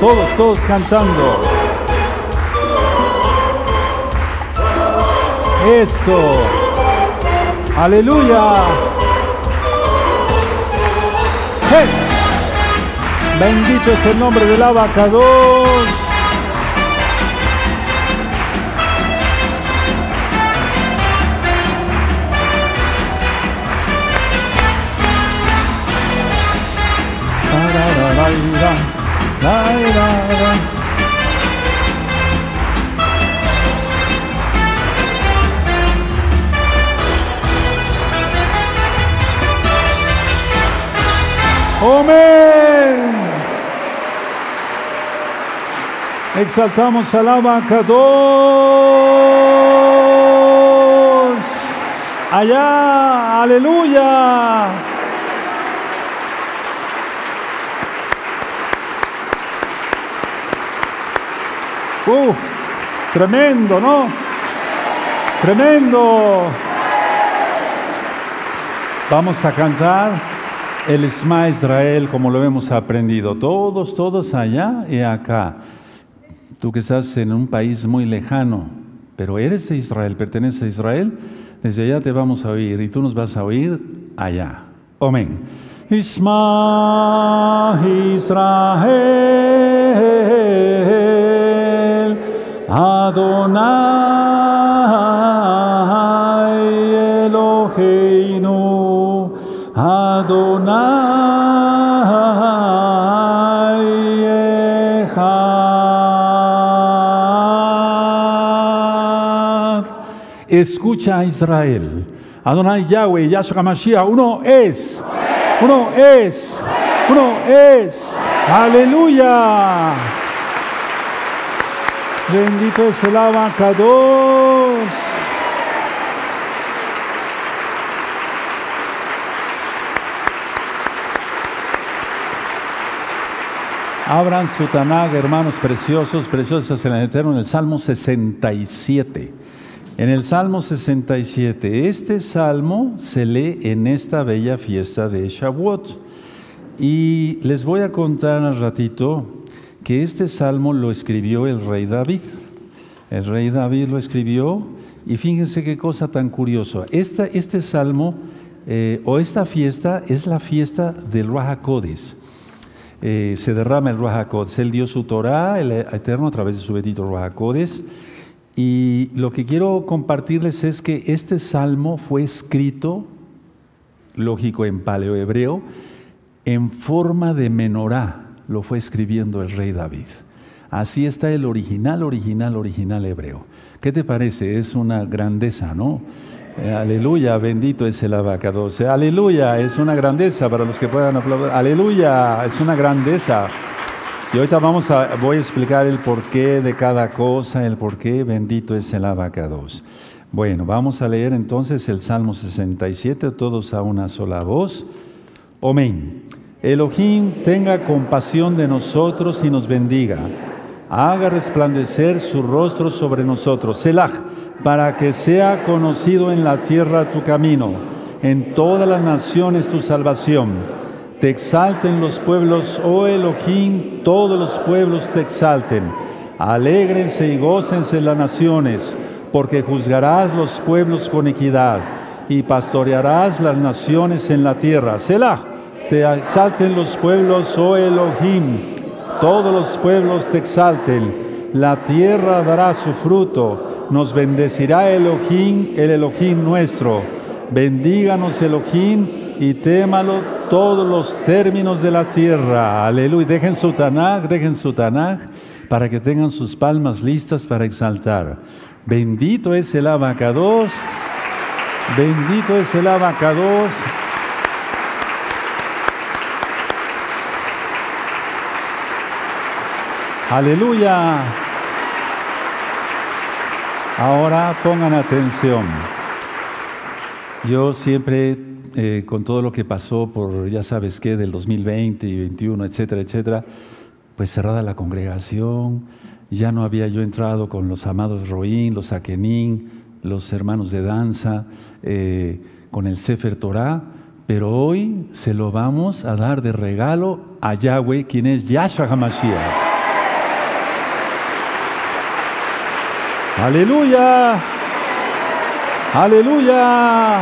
todos, todos cantando. Eso. Aleluya. Bendito es el nombre del abacador. Amén. Exaltamos al abacados. Allá, aleluya. Uh, tremendo, ¿no? Tremendo. Vamos a cantar el Isma Israel como lo hemos aprendido. Todos, todos allá y acá. Tú que estás en un país muy lejano, pero eres de Israel, perteneces a Israel, desde allá te vamos a oír y tú nos vas a oír allá. Amén. Isma Israel, Adonai Eloheinu, Adonai Echad. Escucha a Israel. Adonai Yahweh, Yahshua Mashiach, uno es. Uno es. Uno es. Aleluya. Bendito es el abacados. Abran su Tanag, hermanos preciosos, preciosos en el Eterno, en el Salmo 67. En el Salmo 67, este salmo se lee en esta bella fiesta de Shavuot. Y les voy a contar al ratito que este salmo lo escribió el rey David. El rey David lo escribió y fíjense qué cosa tan curiosa. Esta, este salmo eh, o esta fiesta es la fiesta del Ruach HaKodes. Eh, se derrama el Ruach HaKodes. Él dio su Torah, el Eterno, a través de su bendito Ruach HaKodes. Y lo que quiero compartirles es que este salmo fue escrito, lógico, en paleohebreo, en forma de menorá. Lo fue escribiendo el rey David. Así está el original, original, original hebreo. ¿Qué te parece? Es una grandeza, ¿no? Eh, aleluya, bendito es el abacados. Aleluya, es una grandeza para los que puedan aplaudir. Aleluya, es una grandeza. Y ahorita vamos a, voy a explicar el porqué de cada cosa, el porqué bendito es el abacados. Bueno, vamos a leer entonces el Salmo 67, todos a una sola voz. Amén. Elohim tenga compasión de nosotros y nos bendiga. Haga resplandecer su rostro sobre nosotros. Selah, para que sea conocido en la tierra tu camino, en todas las naciones tu salvación. Te exalten los pueblos, oh Elohim, todos los pueblos te exalten. Alégrense y gócense las naciones, porque juzgarás los pueblos con equidad y pastorearás las naciones en la tierra. Selah, te exalten los pueblos, oh Elohim, todos los pueblos te exalten. La tierra dará su fruto, nos bendecirá Elohim, el Elohim nuestro. Bendíganos Elohim y témalo todos los términos de la tierra. Aleluya. Dejen su Tanaj, dejen su Tanaj para que tengan sus palmas listas para exaltar. Bendito es el abacados. Bendito es el abacados. Aleluya. Ahora pongan atención. Yo siempre, eh, con todo lo que pasó por, ya sabes qué, del 2020 y 21, etcétera, etcétera, pues cerrada la congregación, ya no había yo entrado con los amados Roín, los Akenín, los hermanos de danza, eh, con el Sefer Torah, pero hoy se lo vamos a dar de regalo a Yahweh, quien es Yahshua HaMashiach. Aleluya. Aleluya.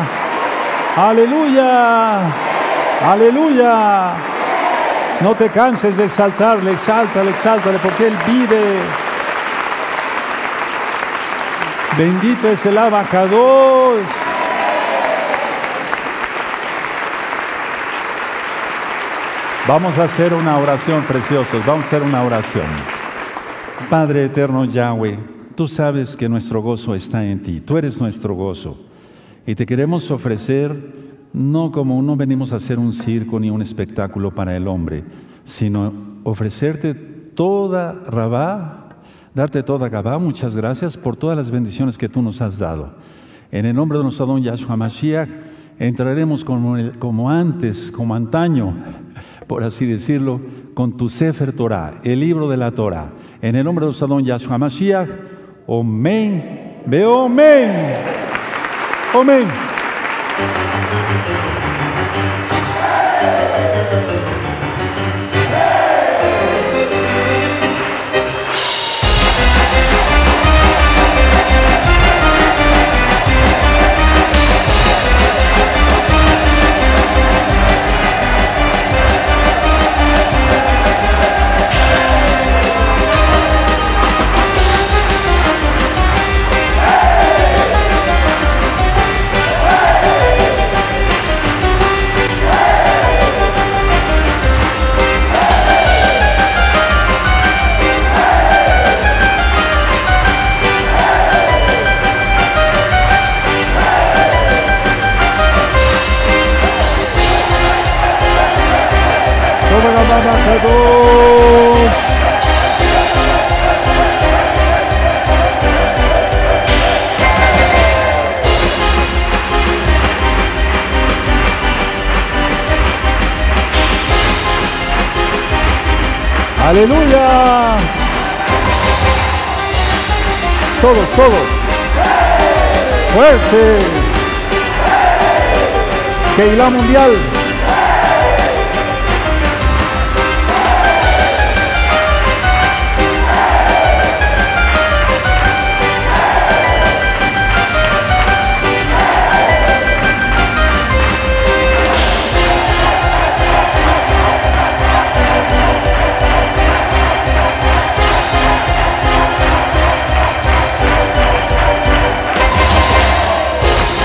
Aleluya. Aleluya. No te canses de exaltarle, exáltale, exáltale, porque Él vive. Bendito es el abacados. Vamos a hacer una oración, preciosos. Vamos a hacer una oración. Padre eterno Yahweh, tú sabes que nuestro gozo está en ti. Tú eres nuestro gozo. Y te queremos ofrecer no como no venimos a hacer un circo ni un espectáculo para el hombre, sino ofrecerte toda Rabá, darte toda Gabá. Muchas gracias por todas las bendiciones que tú nos has dado. En el nombre de nuestro don Yahshua Mashiach, entraremos como, como antes, como antaño, por así decirlo, con tu Sefer Torah, el libro de la Torah. En el nombre de nuestro don Yahshua Mashiach, Omen, veo Omen, Omen. Aleluya. Todos, todos. Fuerte. Keila Mundial.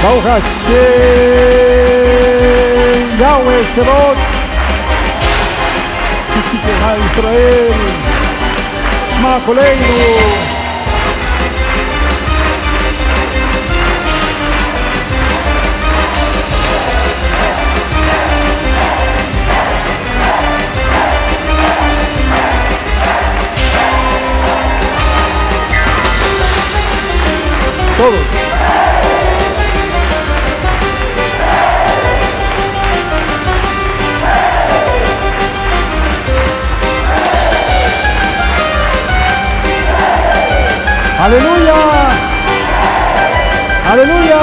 ברוך השם, יהוה סבות, כסיפרה ישראל, שמע קולנו. Todos. 할렐루야! 할렐루야!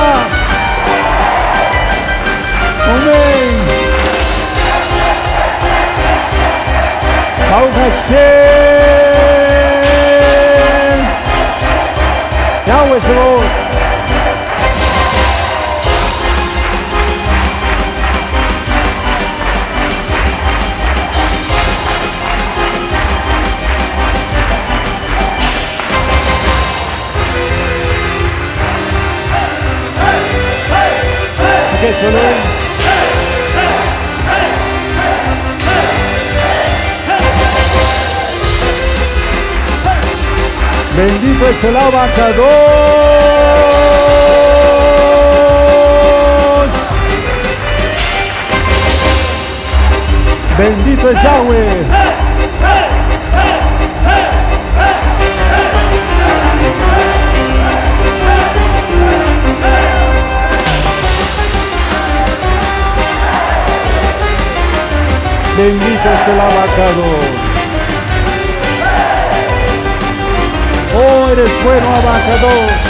오멘! 가우가신 야외스로 Bendito es el abacados. Bendito es Yahweh. Bendito es el abacado. Oh, eres bueno, abacado.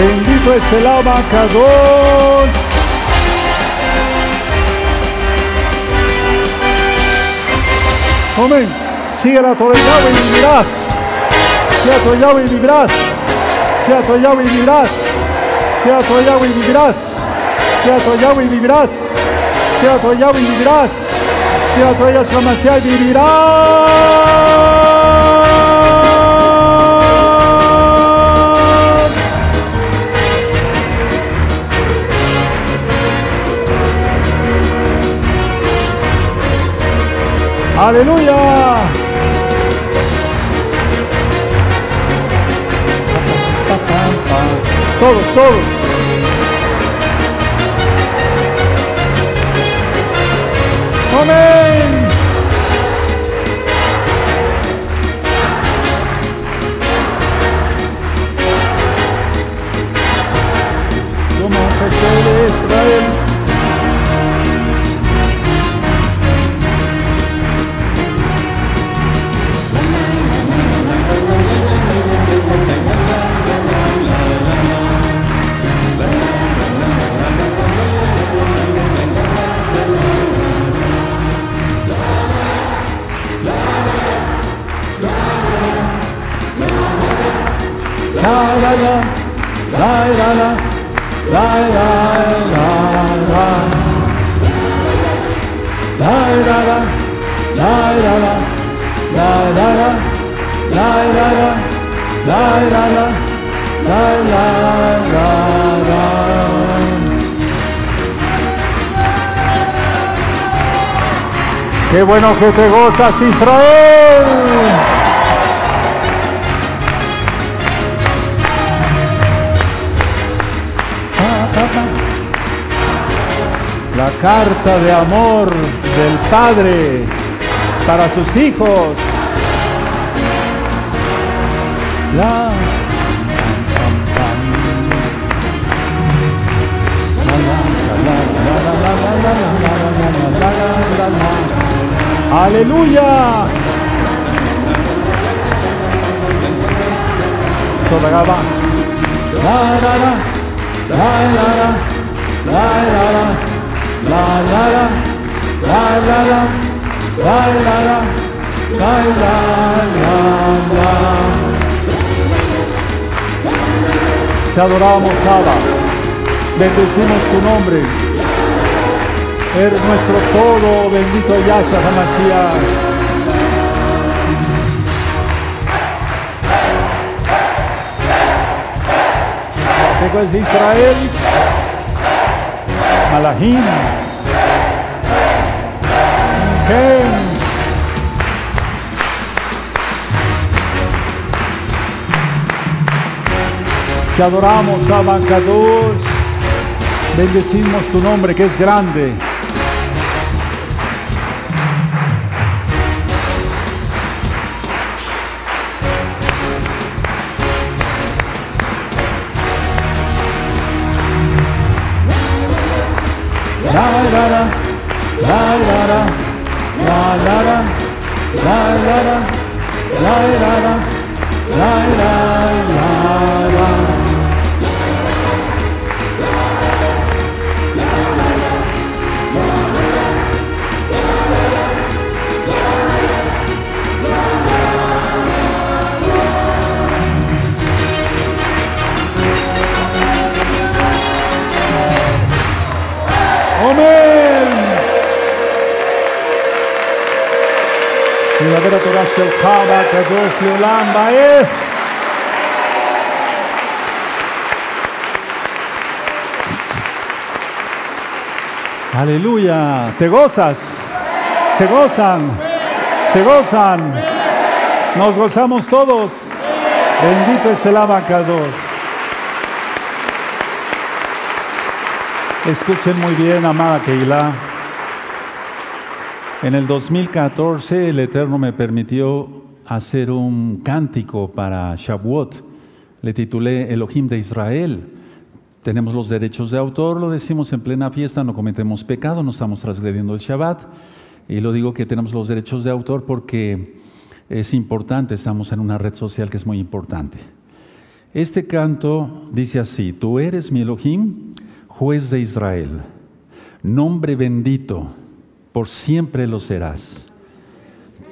Bendito es el abacados. Amén. Sigue la torre y vivirás. Sea tu y vivirás. Sea tu y vivirás. Sea tu y vivirás. Sea tu y vivirás. Sea tu y vivirás. Sea tu y vivirás. Aleluya. Todos, todos. Amén. Como se Israel. Qué bueno que te gozas, Israel. La carta de amor del Padre para sus hijos. La Aleluya. La la la. La la la. La la la. La la la. La la la. La la la. La la la Te adoramos, Abba. Bendecimos tu nombre. Eres nuestro todo, bendito Yahshua HaMashiach. Es de Israel, Malahim, Te adoramos, Abancados. Bendecimos tu nombre que es grande. la la la. La la la. La la la. La la la la. Amen. Aleluya, te gozas, se gozan, se gozan, nos gozamos todos. Bendito es el abacados. Escuchen muy bien, amada Keila. En el 2014 el Eterno me permitió hacer un cántico para Shavuot. Le titulé Elohim de Israel. Tenemos los derechos de autor, lo decimos en plena fiesta, no cometemos pecado, no estamos transgrediendo el Shabbat. Y lo digo que tenemos los derechos de autor porque es importante, estamos en una red social que es muy importante. Este canto dice así, tú eres mi Elohim, juez de Israel, nombre bendito, por siempre lo serás.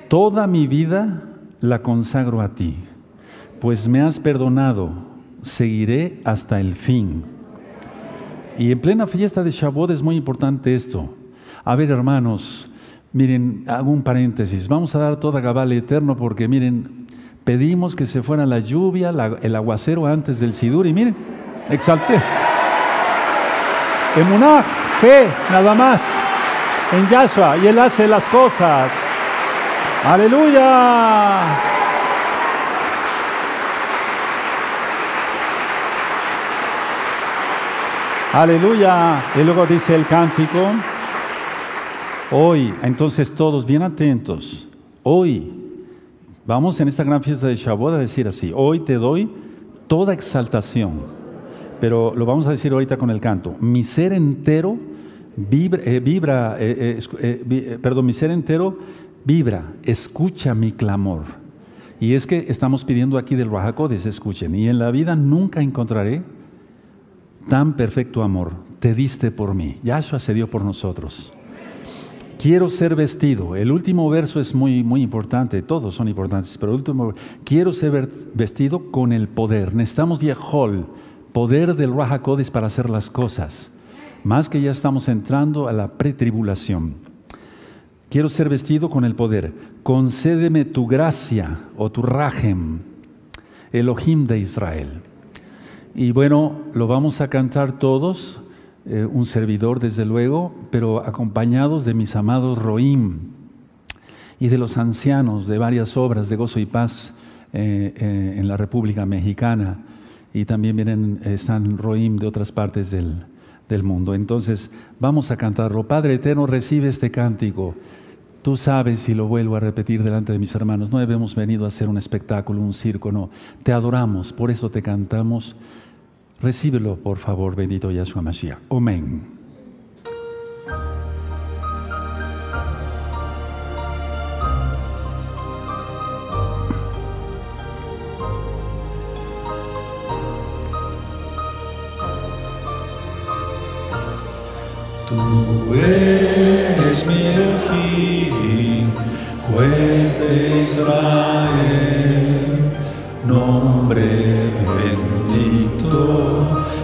Toda mi vida la consagro a ti, pues me has perdonado, seguiré hasta el fin. Y en plena fiesta de Shavuot es muy importante esto. A ver, hermanos, miren, hago un paréntesis. Vamos a dar toda Gabal eterno porque, miren, pedimos que se fuera la lluvia, el aguacero antes del Sidur y miren, exalté. Emuná, fe, nada más. En Yahshua, y Él hace las cosas. Aleluya. Aleluya. Y luego dice el cántico, hoy, entonces todos bien atentos, hoy vamos en esta gran fiesta de Shavuot a decir así, hoy te doy toda exaltación, pero lo vamos a decir ahorita con el canto, mi ser entero vibra, eh, vibra eh, eh, perdón, mi ser entero vibra, escucha mi clamor. Y es que estamos pidiendo aquí del Rahakodes, escuchen, y en la vida nunca encontraré tan perfecto amor te diste por mí. Yahshua se dio por nosotros. Quiero ser vestido. El último verso es muy, muy importante, todos son importantes, pero el último, quiero ser vestido con el poder. Necesitamos Yehol, poder del Rahakodes para hacer las cosas. Más que ya estamos entrando a la pretribulación. Quiero ser vestido con el poder. Concédeme tu gracia o tu rajem, Elohim de Israel. Y bueno, lo vamos a cantar todos, eh, un servidor desde luego, pero acompañados de mis amados Roim y de los ancianos de varias obras de gozo y paz eh, eh, en la República Mexicana. Y también vienen, están Roim de otras partes del, del mundo. Entonces, vamos a cantarlo. Padre Eterno, recibe este cántico. Tú sabes, y lo vuelvo a repetir delante de mis hermanos, no hemos venido a hacer un espectáculo, un circo, no. Te adoramos, por eso te cantamos. Recíbelo, por favor, bendito Yahshua Mashiach. Amén. Tú eres mi Elohim, juez de Israel, nombre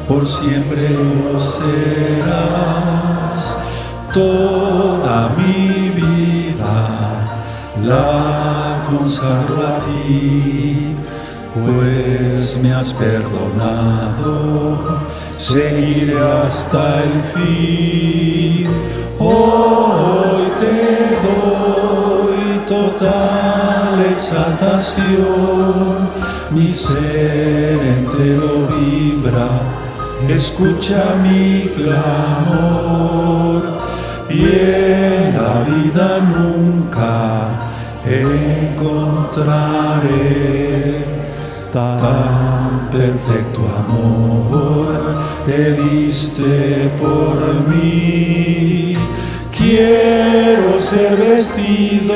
por siempre lo serás. Toda mi vida la consagro a ti, pues me has perdonado, seguiré hasta el fin. Hoy te doy total exaltación, mi ser entero vibra. Escucha mi clamor. Y en la vida nunca encontraré tan perfecto amor te diste por mí. Quiero ser vestido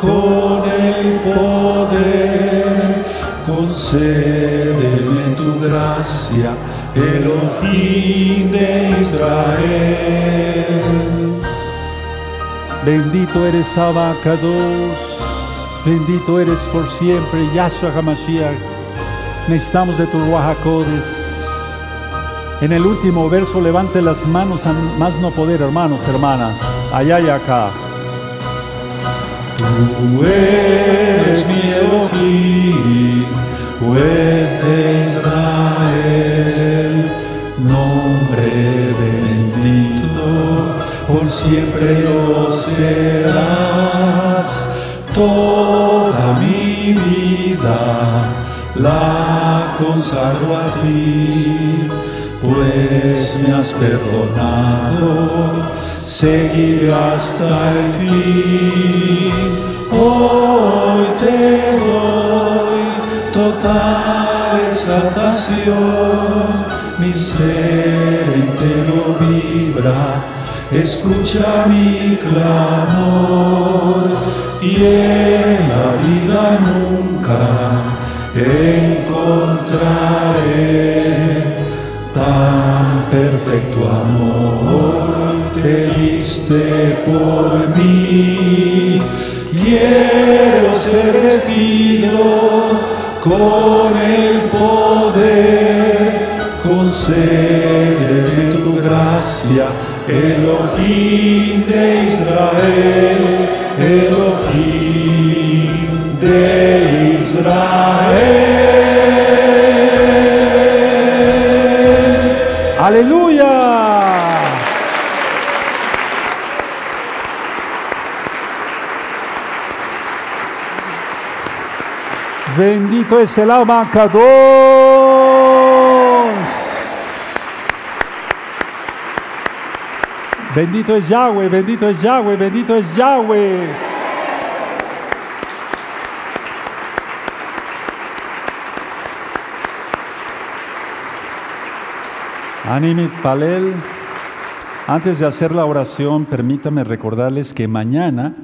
con el poder, concédeme tu gracia Elohim de Israel. Bendito eres Abacados, bendito eres por siempre, Yahshua HaMashiach. Necesitamos de tus Wahakodes. En el último verso, levante las manos a más no poder, hermanos, hermanas, allá y acá. Tú eres mi Elohim, juez de Israel, nombre bendito, por siempre lo serás. Toda mi vida la consagro a ti, pues me has perdonado, seguiré hasta el fin. Hoy te doy total exaltación, mi ser entero vibra, escucha mi clamor y en la vida nunca encontraré. Tan perfecto amor te diste por mí. Quiero ser vestido con el poder, concédeme tu gracia, Elohim de Israel, Elohim de Israel. Aleluya. Bendito es el abacados. Bendito es Yahweh, bendito es Yahweh, bendito es Yahweh. Animit Palel. Antes de hacer la oración, permítame recordarles que mañana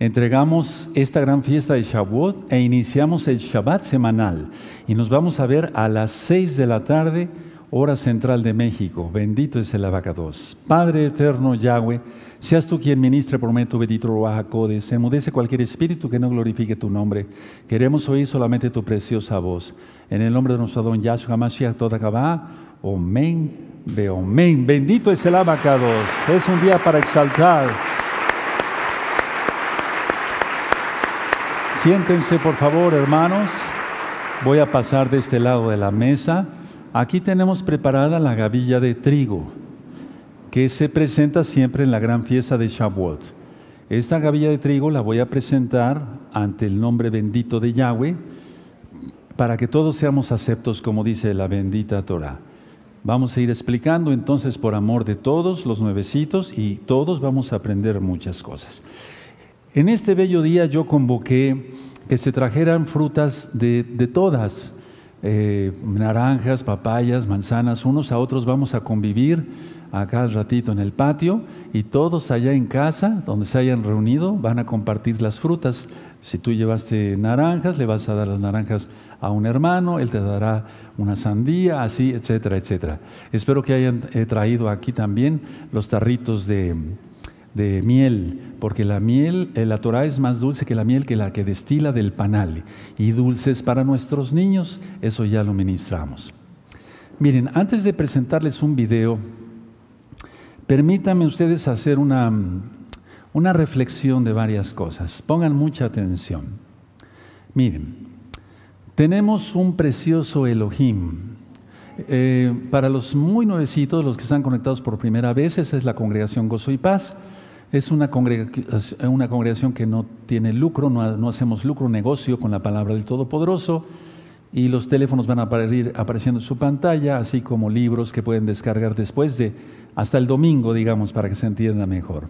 entregamos esta gran fiesta de Shavuot e iniciamos el Shabbat semanal. Y nos vamos a ver a las 6 de la tarde, hora central de México. Bendito es el abacados. Padre eterno Yahweh, seas tú quien ministre tu bendito Ruajacodes, enmudece cualquier espíritu que no glorifique tu nombre. Queremos oír solamente tu preciosa voz. En el nombre de nuestro don Yahshua Mashiach Todakabá, Omen, Beomen. Bendito es el abacados. Es un día para exaltar. Siéntense, por favor, hermanos. Voy a pasar de este lado de la mesa. Aquí tenemos preparada la gavilla de trigo, que se presenta siempre en la gran fiesta de Shavuot. Esta gavilla de trigo la voy a presentar ante el nombre bendito de Yahweh, para que todos seamos aceptos, como dice la bendita Torah. Vamos a ir explicando entonces por amor de todos los nuevecitos y todos vamos a aprender muchas cosas. En este bello día yo convoqué que se trajeran frutas de, todas, eh, naranjas, papayas, manzanas, unos a otros vamos a convivir acá al ratito en el patio y todos allá en casa, donde se hayan reunido, van a compartir las frutas. Si tú llevaste naranjas, le vas a dar las naranjas a un hermano, él te dará una sandía, así, etcétera, etcétera. Espero que hayan eh, traído aquí también los tarritos de, de miel, porque la miel, eh, la Torah es más dulce que la miel que la que destila del panal. Y dulces para nuestros niños, eso ya lo ministramos. Miren, antes de presentarles un video, permítanme ustedes hacer una, una reflexión de varias cosas. Pongan mucha atención. Miren, tenemos un precioso Elohim. Eh, para los muy nuevecitos, los que están conectados por primera vez, esa es la congregación Gozo y Paz. Es una congregación, una congregación que no tiene lucro, no, hacemos lucro, negocio con la palabra del Todopoderoso. Y los teléfonos van a aparecer apareciendo en su pantalla, así como libros que pueden descargar después de, hasta el domingo, digamos, para que se entienda mejor.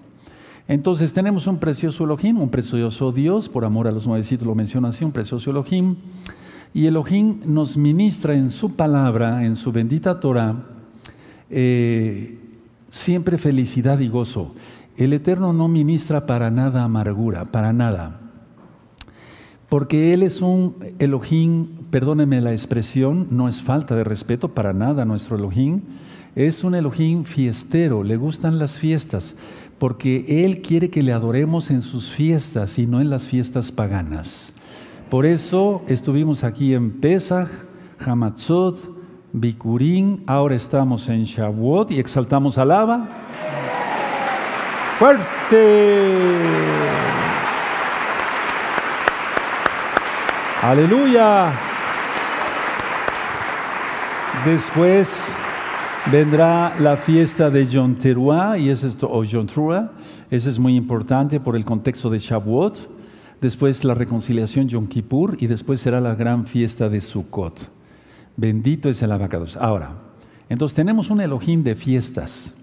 Entonces tenemos un precioso Elohim, un precioso Dios, por amor a los nuevecitos lo menciona así, un precioso Elohim. Y Elohim nos ministra en su palabra, en su bendita Torah, eh, siempre felicidad y gozo. El Eterno no ministra para nada amargura, para nada. Porque Él es un Elohim, perdóneme la expresión, no es falta de respeto para nada nuestro Elohim, es un Elohim fiestero, le gustan las fiestas, porque Él quiere que le adoremos en sus fiestas y no en las fiestas paganas. Por eso estuvimos aquí en Pesach, Hamatzot, Bikurim, ahora estamos en Shavuot y exaltamos alaba fuerte. Aleluya. Después vendrá la fiesta de Yom Teruah, y es, o Yom Teruah, ese es muy importante por el contexto de Shavuot. Después la reconciliación Yom Kippur y después será la gran fiesta de Sukkot. Bendito es el abacados. Ahora, entonces tenemos un Elohim de fiestas.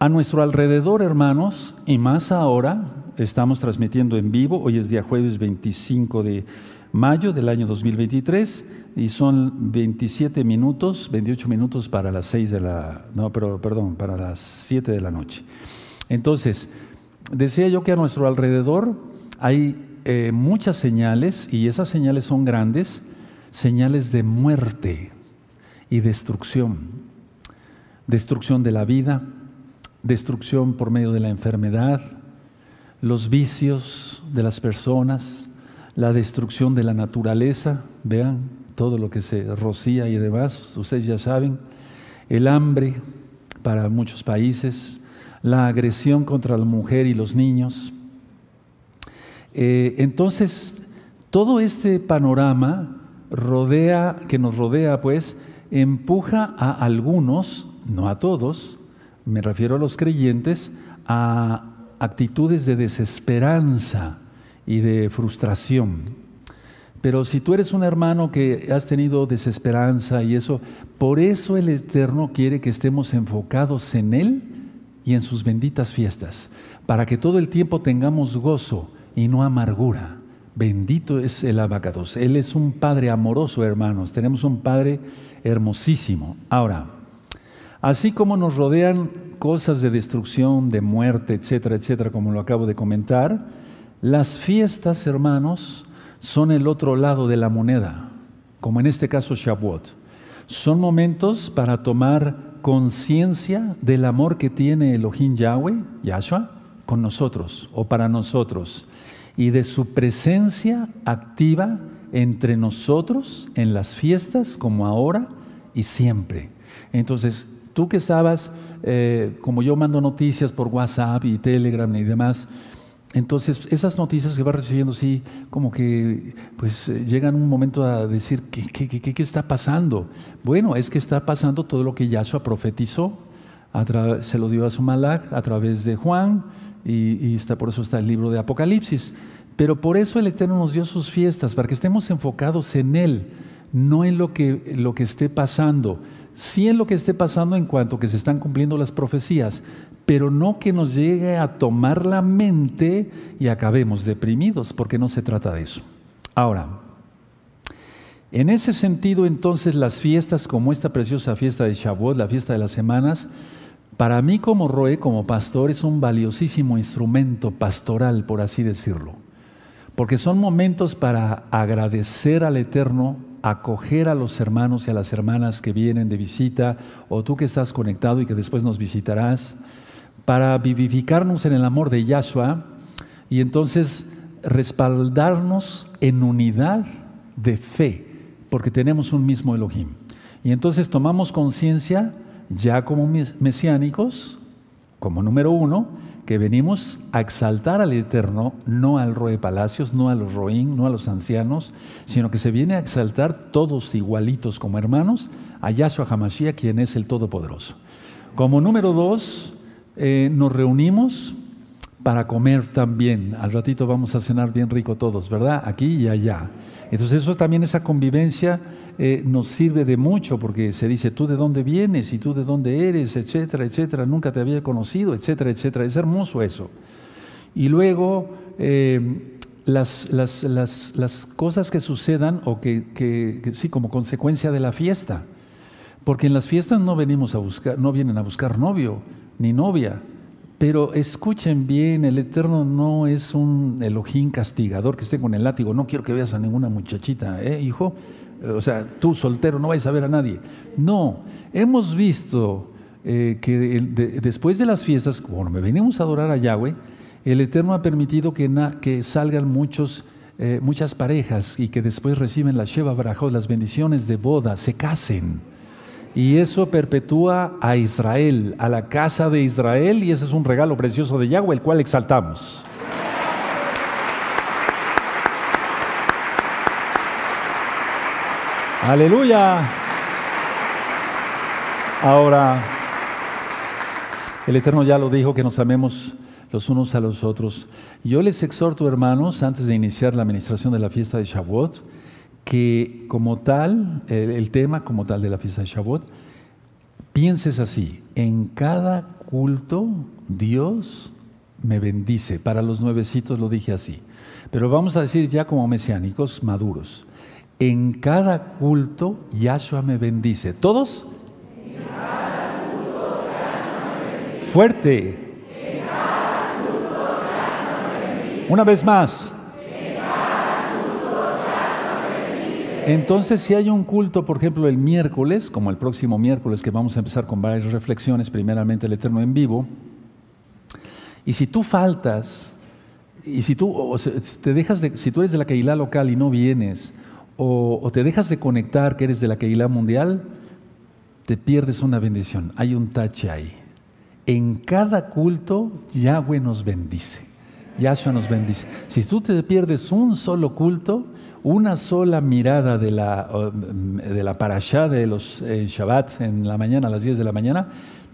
A nuestro alrededor, hermanos, y más ahora, estamos transmitiendo en vivo, hoy es día jueves 25 de mayo del año 2023 y son 27 minutos, 28 minutos para las 6 de la, no, pero perdón, para las 7 de la noche. Entonces, decía yo que a nuestro alrededor hay eh, muchas señales, y esas señales son grandes, señales de muerte y destrucción. Destrucción de la vida, destrucción por medio de la enfermedad, los vicios de las personas, la destrucción de la naturaleza, vean todo lo que se rocía y demás, ustedes ya saben, el hambre para muchos países, la agresión contra la mujer y los niños. Eh, entonces, todo este panorama rodea, que nos rodea, pues, empuja a algunos, no a todos, me refiero a los creyentes, a actitudes de desesperanza y de frustración. Pero si tú eres un hermano que has tenido desesperanza y eso, por eso el Eterno quiere que estemos enfocados en Él y en sus benditas fiestas, para que todo el tiempo tengamos gozo y no amargura. Bendito es el abacados. Él es un Padre amoroso, hermanos. Tenemos un Padre hermosísimo. Ahora, así como nos rodean cosas de destrucción, de muerte, etcétera, etcétera, como lo acabo de comentar, las fiestas, hermanos, son el otro lado de la moneda, como en este caso Shavuot. Son momentos para tomar conciencia del amor que tiene Elohim Yahweh, Yahshua, con nosotros o para nosotros, y de su presencia activa entre nosotros en las fiestas como ahora y siempre. Entonces, tú que estabas, eh, como yo mando noticias por WhatsApp y Telegram y demás, entonces, esas noticias que va recibiendo, sí, como que pues eh, llegan un momento a decir, ¿qué, qué, qué, qué está pasando? Bueno, es que está pasando todo lo que Yahshua profetizó, se lo dio a su malach a través de Juan, y, está, por eso está el libro de Apocalipsis. Pero por eso el Eterno nos dio sus fiestas, para que estemos enfocados en Él, no en lo que, lo que esté pasando sí en lo que esté pasando en cuanto que se están cumpliendo las profecías, pero no que nos llegue a tomar la mente y acabemos deprimidos, porque no se trata de eso. Ahora, en ese sentido entonces las fiestas como esta preciosa fiesta de Shavuot, la fiesta de las semanas, para mí como Roe, como pastor, es un valiosísimo instrumento pastoral, por así decirlo, porque son momentos para agradecer al Eterno acoger a los hermanos y a las hermanas que vienen de visita, o tú que estás conectado y que después nos visitarás, para vivificarnos en el amor de Yahshua y entonces respaldarnos en unidad de fe, porque tenemos un mismo Elohim. Y entonces tomamos conciencia ya como mesiánicos, como número uno, que venimos a exaltar al Eterno, no al Roe Palacios, no a los Roín, no a los ancianos, sino que se viene a exaltar todos igualitos como hermanos a Yahshua Hamashiach, quien es el Todopoderoso. Como número dos, eh, nos reunimos para comer también. Al ratito vamos a cenar bien rico todos, ¿verdad? Aquí y allá. Entonces eso también, esa convivencia eh, nos sirve de mucho porque se dice tú de dónde vienes y tú de dónde eres, etcétera, etcétera, nunca te había conocido, etcétera, etcétera. Es hermoso eso. Y luego eh, las, las, las, las, cosas que sucedan o que, que, sí, como consecuencia de la fiesta. Porque en las fiestas no venimos a buscar, no vienen a buscar novio ni novia. Pero escuchen bien, el Eterno no es un Elohim castigador que esté con el látigo. No quiero que veas a ninguna muchachita, ¿eh, hijo? O sea, tú soltero no vais a ver a nadie. No, hemos visto eh, que después de las fiestas, me venimos a adorar a Yahweh, el Eterno ha permitido que, que salgan muchos, eh, muchas parejas y que después reciben la Sheva Barajot, las bendiciones de boda, se casen. Y eso perpetúa a Israel, a la casa de Israel, y ese es un regalo precioso de Yahweh, el cual exaltamos. Aleluya. Ahora, el Eterno ya lo dijo, que nos amemos los unos a los otros. Yo les exhorto, hermanos, antes de iniciar la administración de la fiesta de Shavuot, que como tal, el, tema como tal de la fiesta de Shavuot, pienses así, en cada culto Dios me bendice. Para los nuevecitos lo dije así. Pero vamos a decir ya como mesiánicos maduros. En cada culto Yahshua me bendice. ¿Todos? Fuerte. Una vez más. En Entonces, si hay un culto, por ejemplo, el miércoles, como el próximo miércoles que vamos a empezar con varias reflexiones, primeramente el Eterno en vivo, y si tú faltas, y si tú te dejas de, si tú eres de la Keilah local y no vienes, o, te dejas de conectar que eres de la Keilah mundial, te pierdes una bendición. Hay un tache ahí. En cada culto, Yahweh nos bendice. Yahshua nos bendice. Si tú te pierdes un solo culto, una sola mirada de la, de la parashá de los eh, Shabbat en la mañana, a las 10 de la mañana,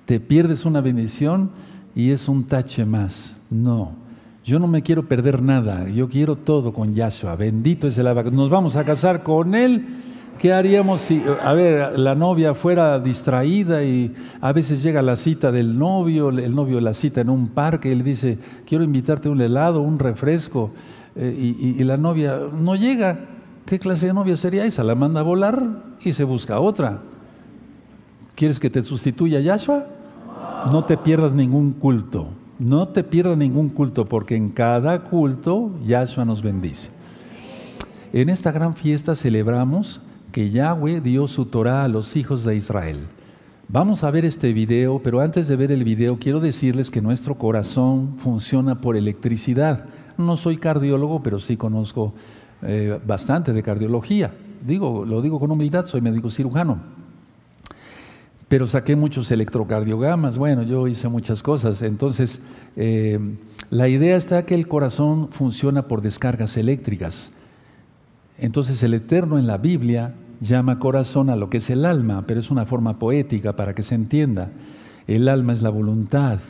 te pierdes una bendición y es un tache más. No, yo no me quiero perder nada, yo quiero todo con Yahshua. Bendito es el abacados. Nos vamos a casar con él. ¿Qué haríamos si, a ver, la novia fuera distraída y a veces llega la cita del novio, el novio la cita en un parque y le dice, quiero invitarte un helado, un refresco, eh, y, y la novia no llega? ¿Qué clase de novia sería esa? La manda a volar y se busca otra. ¿Quieres que te sustituya Yahshua? No te pierdas ningún culto. No te pierdas ningún culto, porque en cada culto Yahshua nos bendice. En esta gran fiesta celebramos que Yahweh dio su Torah a los hijos de Israel. Vamos a ver este video, pero antes de ver el video quiero decirles que nuestro corazón funciona por electricidad. No soy cardiólogo, pero sí conozco eh, bastante de cardiología. Digo, lo digo con humildad, soy médico cirujano pero saqué muchos electrocardiogramas, bueno, yo hice muchas cosas. Entonces, eh, la idea está que el corazón funciona por descargas eléctricas. Entonces, el Eterno en la Biblia llama corazón a lo que es el alma, pero es una forma poética para que se entienda. El alma es la voluntad.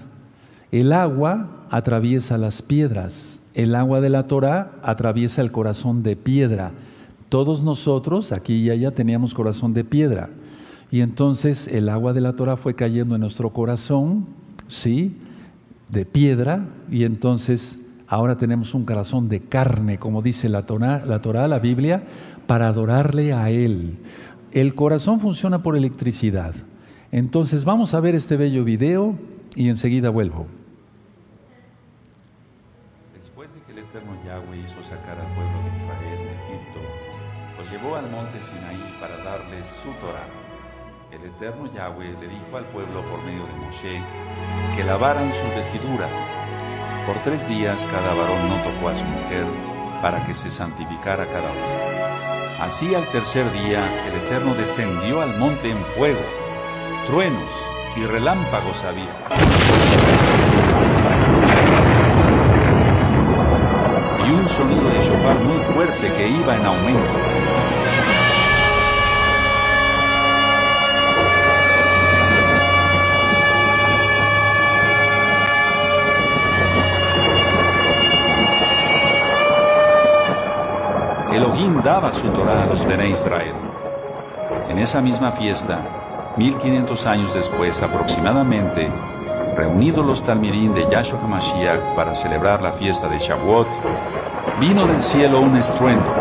El agua atraviesa las piedras. El agua de la Torah atraviesa el corazón de piedra. Todos nosotros, aquí y allá, teníamos corazón de piedra. Y entonces el agua de la Torah fue cayendo en nuestro corazón, ¿sí? De piedra, y entonces ahora tenemos un corazón de carne, como dice la Torah, la, la Biblia, para adorarle a Él. El corazón funciona por electricidad. Entonces vamos a ver este bello video y enseguida vuelvo. Después de que el eterno Yahweh hizo sacar al pueblo de Israel de Egipto, los llevó al monte Sinaí para darles su Torah el eterno Yahweh le dijo al pueblo por medio de Moshe que lavaran sus vestiduras. Por tres días cada varón no tocó a su mujer para que se santificara cada uno. Así al tercer día el Eterno descendió al monte en fuego, truenos y relámpagos había. Y un sonido de shofar muy fuerte que iba en aumento. Daba su Torah a los Bene Israel. En esa misma fiesta, 1500 años después aproximadamente, reunidos los Talmidim de Yahshua HaMashiach para celebrar la fiesta de Shavuot, vino del cielo un estruendo.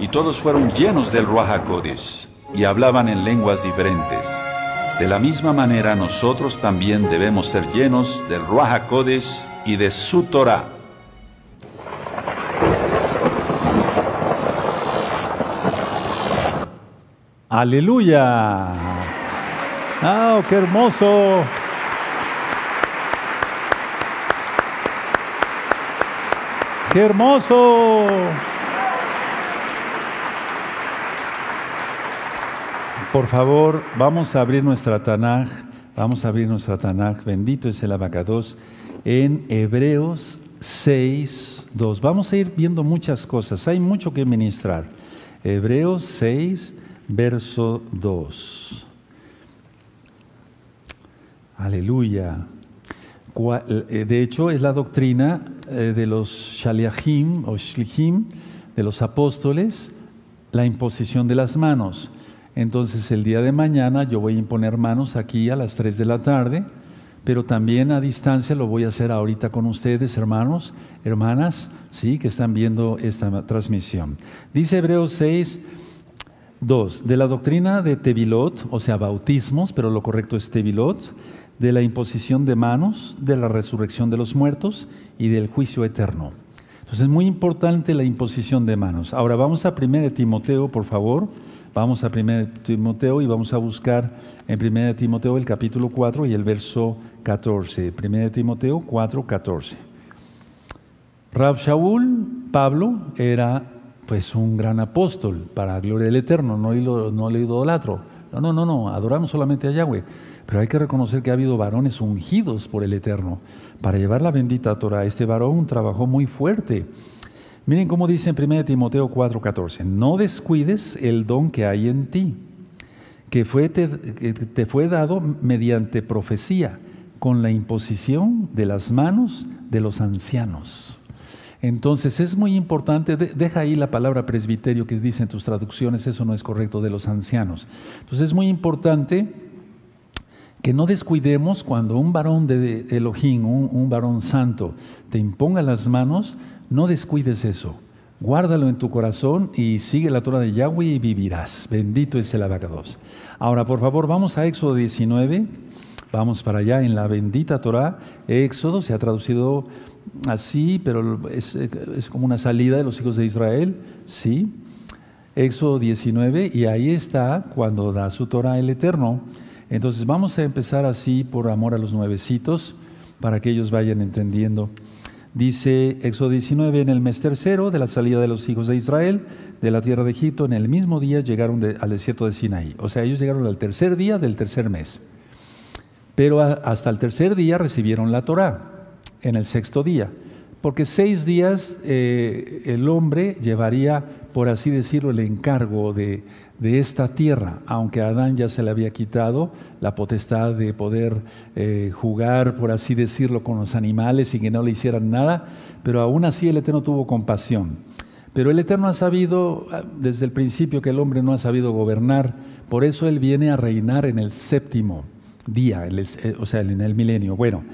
Y todos fueron llenos del Ruach HaKodesh y hablaban en lenguas diferentes de la misma manera nosotros también debemos ser llenos del Ruach HaKodesh y de su Torah. Aleluya. ¡Ah, qué hermoso! ¡Qué hermoso! Por favor, vamos a abrir nuestra Tanaj, vamos a abrir nuestra Tanaj, bendito es el abacados, en Hebreos 6, 2. Vamos a ir viendo muchas cosas, hay mucho que ministrar. Hebreos 6, verso 2. Aleluya. Eh, de hecho, es la doctrina eh, de los shaliachim o shlichim, de los apóstoles, la imposición de las manos. Entonces el día de mañana yo voy a imponer manos aquí a las 3 de la tarde, pero también a distancia lo voy a hacer ahorita con ustedes, hermanos, hermanas, sí, que están viendo esta transmisión. Dice Hebreos 6, 2, de la doctrina de Tevilot, o sea, bautismos, pero lo correcto es Tevilot, de la imposición de manos, de la resurrección de los muertos y del juicio eterno. Entonces es muy importante la imposición de manos. Ahora vamos a 1 Timoteo, por favor. Vamos a 1 Timoteo y vamos a buscar en 1 Timoteo el capítulo 4 y el verso 14. 1 Timoteo 4, 14. Rab Shaul, Pablo, era pues un gran apóstol para gloria del Eterno, no, no le idolatro. No, no, no, no, adoramos solamente a Yahweh. Pero hay que reconocer que ha habido varones ungidos por el Eterno para llevar la bendita Torah. Este varón trabajó muy fuerte. Miren cómo dice en 1 Timoteo 4:14, no descuides el don que hay en ti, que, fue, te, te fue dado mediante profecía, con la imposición de las manos de los ancianos. Entonces es muy importante, deja ahí la palabra presbiterio que dice en tus traducciones, eso no es correcto, de los ancianos. Entonces es muy importante que no descuidemos cuando un varón de Elohim, un, varón santo, te imponga las manos, no descuides eso. Guárdalo en tu corazón y sigue la Torah de Yahweh y vivirás. Bendito es el abacados. Ahora, por favor, vamos a Éxodo 19. Vamos para allá en la bendita Torah. Éxodo se ha traducido así, pero es, como una salida de los hijos de Israel. Sí. Éxodo 19, y ahí está cuando da su Torah el Eterno. Entonces vamos a empezar así por amor a los nuevecitos, para que ellos vayan entendiendo. Dice Éxodo 19, en el mes tercero de la salida de los hijos de Israel de la tierra de Egipto, en el mismo día llegaron al desierto de Sinaí. O sea, ellos llegaron al tercer día del tercer mes. Pero hasta el tercer día recibieron la Torah, en el sexto día. Porque seis días eh, el hombre llevaría, por así decirlo, el encargo de, de esta tierra, aunque a Adán ya se le había quitado la potestad de poder eh, jugar, por así decirlo, con los animales y que no le hicieran nada, pero aún así el Eterno tuvo compasión. Pero el Eterno ha sabido ah, desde el principio que el hombre no ha sabido gobernar, por eso Él viene a reinar en el séptimo día, eh, o sea, en el milenio. Bueno,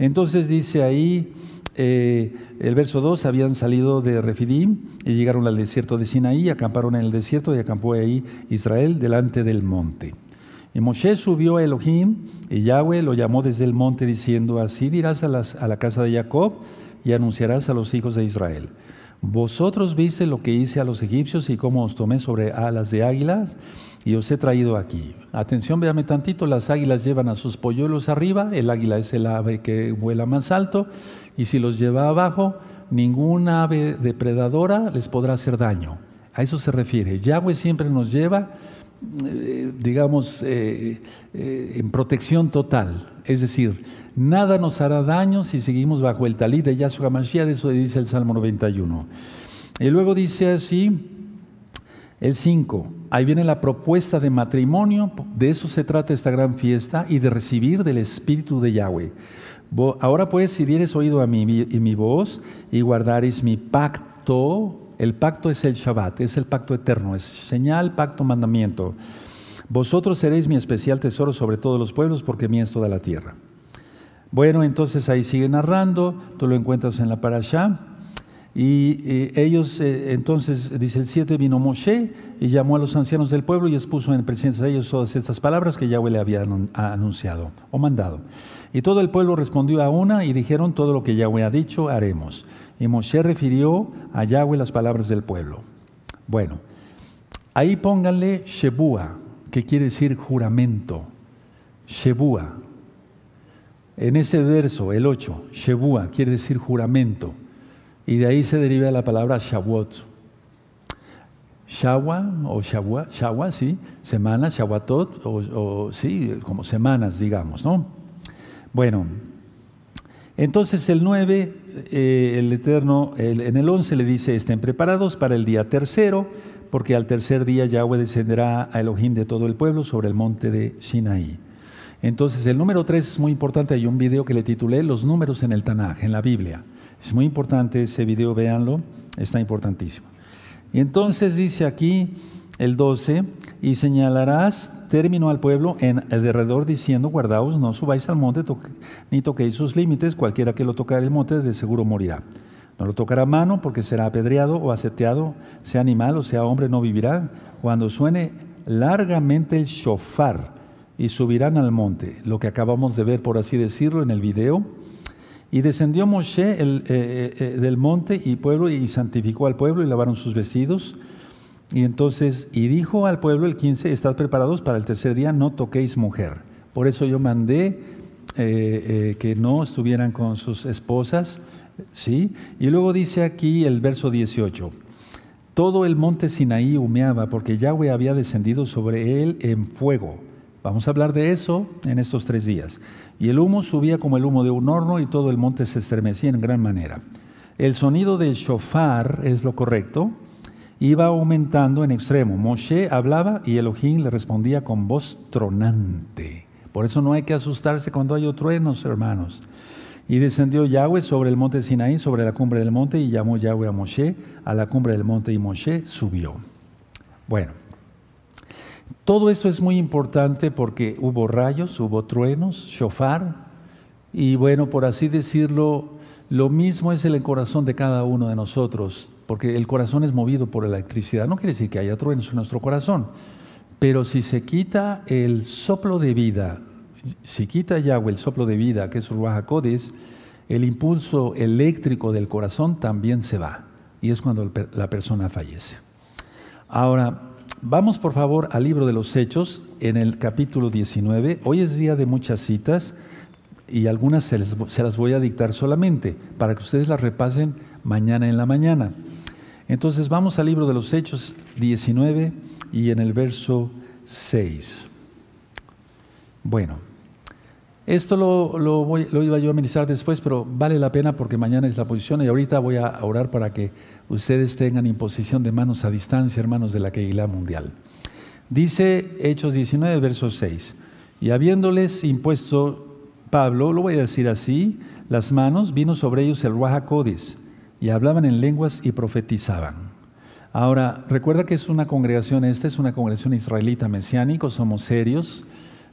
entonces dice ahí eh, el verso 2, habían salido de Refidim y llegaron al desierto de Sinaí, acamparon en el desierto y acampó ahí Israel delante del monte. Y Moshe subió a Elohim y Yahweh lo llamó desde el monte diciendo, así dirás a, a la casa de Jacob y anunciarás a los hijos de Israel. Vosotros viste lo que hice a los egipcios y cómo os tomé sobre alas de águilas y os he traído aquí. Atención, véame tantito, las águilas llevan a sus polluelos arriba, el águila es el ave que vuela más alto, y si los lleva abajo, ninguna ave depredadora les podrá hacer daño. A eso se refiere. Yahweh siempre nos lleva, eh, digamos, eh, eh, en protección total. Es decir, nada nos hará daño si seguimos bajo el talí de Yahshua Mashiach, eso dice el Salmo 91. Y luego dice así, el 5, ahí viene la propuesta de matrimonio, de eso se trata esta gran fiesta y de recibir del Espíritu de Yahweh. Ahora pues, si dieres oído a mí y mi voz y guardares mi pacto, el pacto es el Shabbat, es el pacto eterno, es señal, pacto, mandamiento. Vosotros seréis mi especial tesoro sobre todos los pueblos porque mí es toda la tierra. Bueno, entonces ahí sigue narrando, tú lo encuentras en la parasha. Y eh, ellos, eh, entonces, dice el 7, vino Moshe y llamó a los ancianos del pueblo y expuso en presencia de ellos todas estas palabras que Yahweh le había anunciado o mandado. Y todo el pueblo respondió a una y dijeron todo lo que Yahweh ha dicho, haremos. Y Moshe refirió a Yahweh las palabras del pueblo. Bueno, ahí pónganle Shebúa, que quiere decir juramento. Shebúa. En ese verso, el 8, Shebúa quiere decir juramento. Y de ahí se deriva la palabra Shavuot. Shawa o Shawa, Shawa, sí, semana, Shawatot, o, sí, como semanas, digamos, ¿no? Bueno, entonces el 9, eh, el Eterno, en el 11 le dice, estén preparados para el día tercero, porque al tercer día Yahweh descenderá a Elohim de todo el pueblo sobre el monte de Sinaí. Entonces el número 3 es muy importante, hay un video que le titulé Los números en el Tanaj, en la Biblia. Es muy importante ese video, véanlo, está importantísimo. Y entonces dice aquí el 12, y señalarás término al pueblo en alrededor diciendo, guardaos, no subáis al monte ni toquéis sus límites, cualquiera que lo tocar el monte de seguro morirá. No lo tocará mano porque será apedreado o aseteado, sea animal o sea hombre, no vivirá. Cuando suene largamente el shofar y subirán al monte, lo que acabamos de ver, por así decirlo, en el video, Y descendió Moshe el, eh, eh, del monte y pueblo y santificó al pueblo y lavaron sus vestidos. Y entonces, y dijo al pueblo el 15, estad preparados para el tercer día, no toquéis mujer. Por eso yo mandé que no estuvieran con sus esposas, ¿sí? Y luego dice aquí el verso 18, todo el monte Sinaí humeaba porque Yahweh había descendido sobre él en fuego. Vamos a hablar de eso en estos tres días. Y el humo subía como el humo de un horno y todo el monte se estremecía en gran manera. El sonido del shofar es lo correcto. Iba aumentando en extremo. Moshe hablaba y Elohim le respondía con voz tronante. Por eso no hay que asustarse cuando hay truenos, hermanos. Y descendió Yahweh sobre el monte Sinaí, sobre la cumbre del monte, y llamó Yahweh a Moshe a la cumbre del monte, y Moshe subió. Bueno, todo esto es muy importante porque hubo rayos, hubo truenos, shofar, y bueno, por así decirlo, lo mismo es el corazón de cada uno de nosotros, porque el corazón es movido por electricidad. No quiere decir que haya truenos en nuestro corazón, pero si se quita el soplo de vida si quita Yahweh el soplo de vida, que es Ruach el impulso eléctrico del corazón también se va. Y es cuando la persona fallece. Ahora, vamos por favor al libro de los Hechos, en el capítulo 19. Hoy es día de muchas citas y algunas se, las voy a dictar solamente para que ustedes las repasen mañana en la mañana. Entonces vamos al libro de los Hechos 19 y en el verso 6. Bueno. Esto lo, iba yo a ministrar después, pero vale la pena porque mañana es la posición y ahorita voy a orar para que ustedes tengan imposición de manos a distancia, hermanos de la Keilah Mundial. Dice Hechos 19, verso 6, y habiéndoles impuesto Pablo, lo voy a decir así, las manos, vino sobre ellos el Ruajacodes, y hablaban en lenguas y profetizaban. Ahora, recuerda que es una congregación, esta es una congregación israelita mesiánica, somos serios,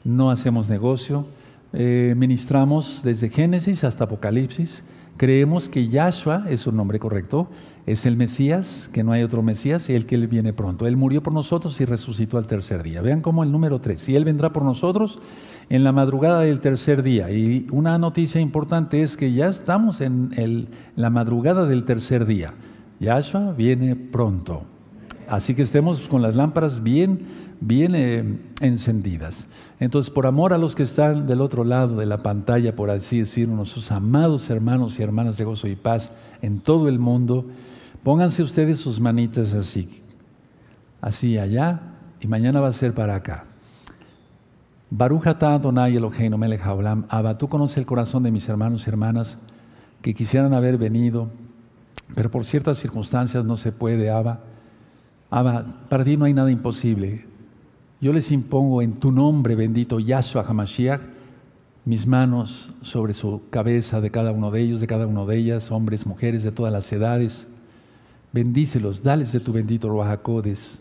no hacemos negocio, eh, ministramos desde Génesis hasta Apocalipsis. Creemos que Yahshua es su nombre correcto, es el Mesías, que no hay otro Mesías, y el que viene pronto. Él murió por nosotros y resucitó al tercer día. Vean cómo el número tres, y Él vendrá por nosotros en la madrugada del tercer día. Y una noticia importante es que ya estamos en la madrugada del tercer día. Yahshua viene pronto. Así que estemos con las lámparas bien, bien encendidas. Entonces, por amor a los que están del otro lado de la pantalla, por así decirlo, nuestros amados hermanos y hermanas de gozo y paz en todo el mundo, pónganse ustedes sus manitas así, así allá, y mañana va a ser para acá. Baruch Adonai Eloheinu melech haolam. Abba, tú conoces el corazón de mis hermanos y hermanas que quisieran haber venido, pero por ciertas circunstancias no se puede, Abba. Abba, para ti no hay nada imposible. Yo les impongo en tu nombre bendito, Yahshua HaMashiach, mis manos sobre su cabeza de cada uno de ellos, de cada una de ellas, hombres, mujeres de todas las edades. Bendícelos, dales de tu bendito Ruach HaKodes.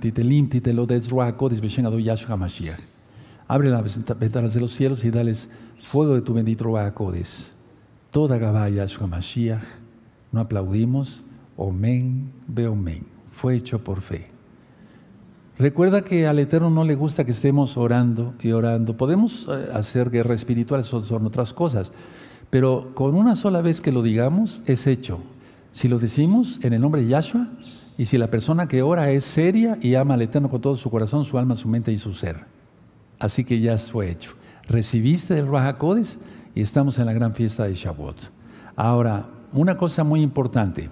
titelim, titelodes Ruach HaKodes, Yahshua HaMashiach. Abre las ventanas de los cielos y dales fuego de tu bendito Ruach HaKodes. Toda Gabá Yahshua HaMashiach. No aplaudimos Omen, ve omen. Fue hecho por fe. Recuerda que al Eterno no le gusta que estemos orando y orando. Podemos eh, hacer guerra espiritual, son otras cosas. Pero con una sola vez que lo digamos, es hecho. Si lo decimos en el nombre de Yahshua, y si la persona que ora es seria y ama al Eterno con todo su corazón, su alma, su mente y su ser. Así que ya fue hecho. Recibiste el Rahakodes y estamos en la gran fiesta de Shavuot. Ahora, una cosa muy importante.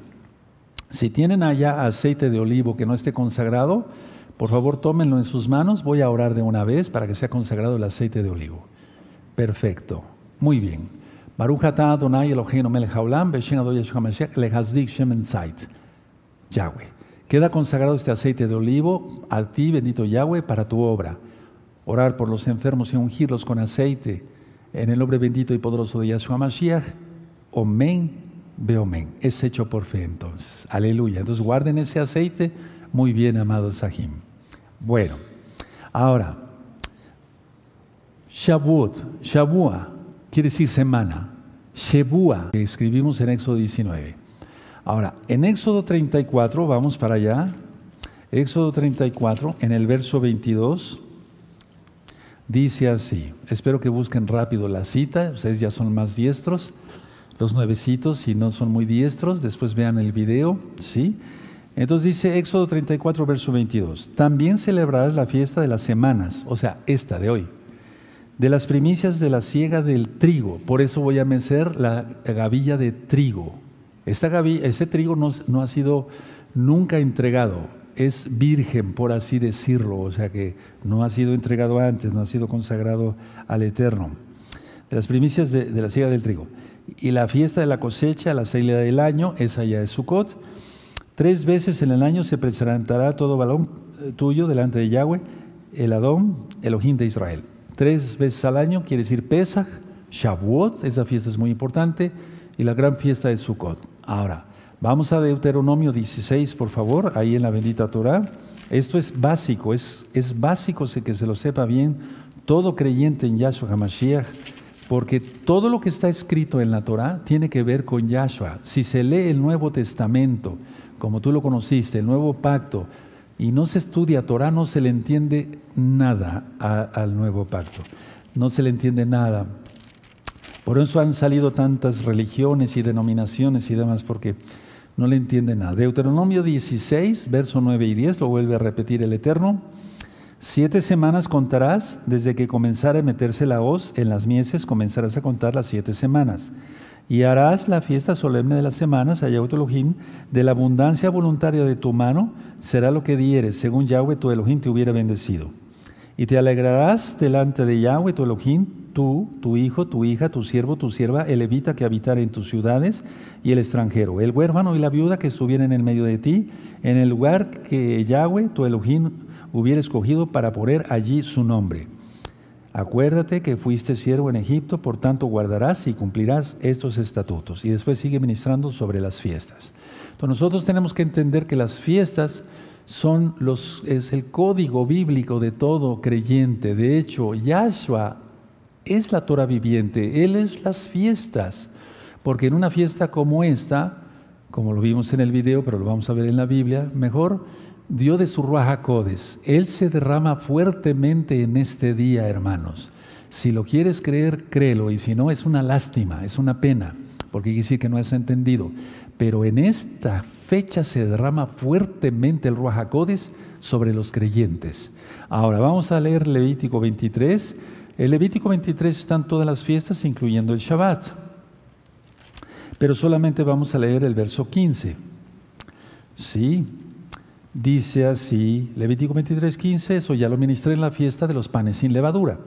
Si tienen allá aceite de olivo que no esté consagrado, por favor tómenlo en sus manos. Voy a orar de una vez para que sea consagrado el aceite de olivo. Perfecto. Muy bien. Yahweh. Queda consagrado este aceite de olivo a ti, bendito Yahweh, para tu obra. Orar por los enfermos y ungirlos con aceite en el nombre bendito y poderoso de Yeshua Mashiach. Omen veo men. Es hecho por fe entonces. Aleluya. Entonces guarden ese aceite muy bien, amados Sahim. Bueno, ahora, Shavuot, Shavua, quiere decir semana. Shebua, que escribimos en Éxodo 19. Ahora, en Éxodo 34, vamos para allá. Éxodo 34, en el verso 22, Dice así, espero que busquen rápido la cita, ustedes ya son más diestros, los nuevecitos, si no son muy diestros, después vean el video, ¿sí? Entonces dice Éxodo 34, verso 22, también celebrarás la fiesta de las semanas, o sea, esta de hoy, de las primicias de la siega del trigo, por eso voy a mecer la gavilla de trigo. Esta gavilla, ese trigo no, no ha sido nunca entregado, es virgen, por así decirlo, o sea que no ha sido entregado antes, no ha sido consagrado al Eterno. De las primicias de, la siega del trigo. Y la fiesta de la cosecha, la salida del año, esa ya es Sukkot. Tres veces en el año se presentará todo balón eh, tuyo delante de Yahweh, el Adón, Elohim de Israel. Tres veces al año quiere decir Pesach, Shavuot, esa fiesta es muy importante, y la gran fiesta de Sukkot. Ahora, Vamos a Deuteronomio 16, por favor, ahí en la bendita Torah. Esto es básico, es, es básico que se lo sepa bien todo creyente en Yahshua HaMashiach, porque todo lo que está escrito en la Torah tiene que ver con Yahshua. Si se lee el Nuevo Testamento, como tú lo conociste, el Nuevo Pacto, y no se estudia Torah, no se le entiende nada al Nuevo Pacto. No se le entiende nada. Por eso han salido tantas religiones y denominaciones y demás, porque no le entiende nada. Deuteronomio 16, verso 9 y 10, lo vuelve a repetir el Eterno. Siete semanas contarás desde que comenzara a meterse la hoz en las mieses, comenzarás a contar las siete semanas. Y harás la fiesta solemne de las semanas a Yahweh tu Elohim, de la abundancia voluntaria de tu mano será lo que dieres, según Yahweh tu Elohim te hubiera bendecido. Y te alegrarás delante de Yahweh tu Elohim, tú, tu hijo, tu hija, tu siervo, tu sierva, el levita que habitara en tus ciudades y el extranjero, el huérfano y la viuda que estuvieran en medio de ti, en el lugar que Yahweh tu Elohim hubiera escogido para poner allí su nombre. Acuérdate que fuiste siervo en Egipto, por tanto guardarás y cumplirás estos estatutos. Y después sigue ministrando sobre las fiestas. Entonces nosotros tenemos que entender que las fiestas son los, es el código bíblico de todo creyente. De hecho, Yahshua es la Torah viviente, Él es las fiestas. Porque en una fiesta como esta, como lo vimos en el video, pero lo vamos a ver en la Biblia, mejor dio de su Ruaja Codes. Él se derrama fuertemente en este día, hermanos. Si lo quieres creer, créelo, y si no, es una lástima, es una pena, porque quiere decir que no has entendido. Pero en esta fecha se derrama fuertemente el Ruach sobre los creyentes. Ahora vamos a leer Levítico 23. En Levítico 23 están todas las fiestas, incluyendo el Shabbat. Pero solamente vamos a leer el verso 15. Sí, dice así, Levítico 23, 15, eso ya lo ministré en la fiesta de los panes sin levadura.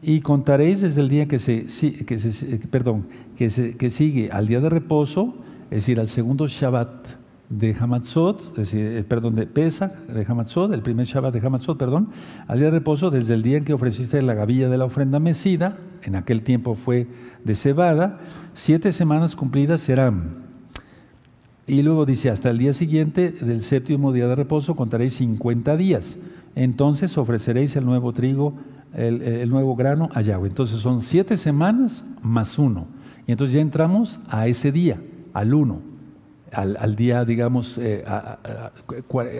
Y contaréis desde el día que se, que se perdón, que, se, que sigue al día de reposo, es decir, al segundo Shabbat de Hamatzot, es decir, eh, perdón, de Pesach, de Hamatzot, el primer Shabbat de Hamatzot, perdón, al día de reposo, desde el día en que ofreciste la gavilla de la ofrenda mecida, en aquel tiempo fue de cebada, siete semanas cumplidas serán. Y luego dice, hasta el día siguiente del séptimo día de reposo contaréis 50 días. Entonces ofreceréis el nuevo trigo, el, el nuevo grano a Yahweh. Entonces son siete semanas más uno. Y entonces ya entramos a ese día, al uno al, día, digamos,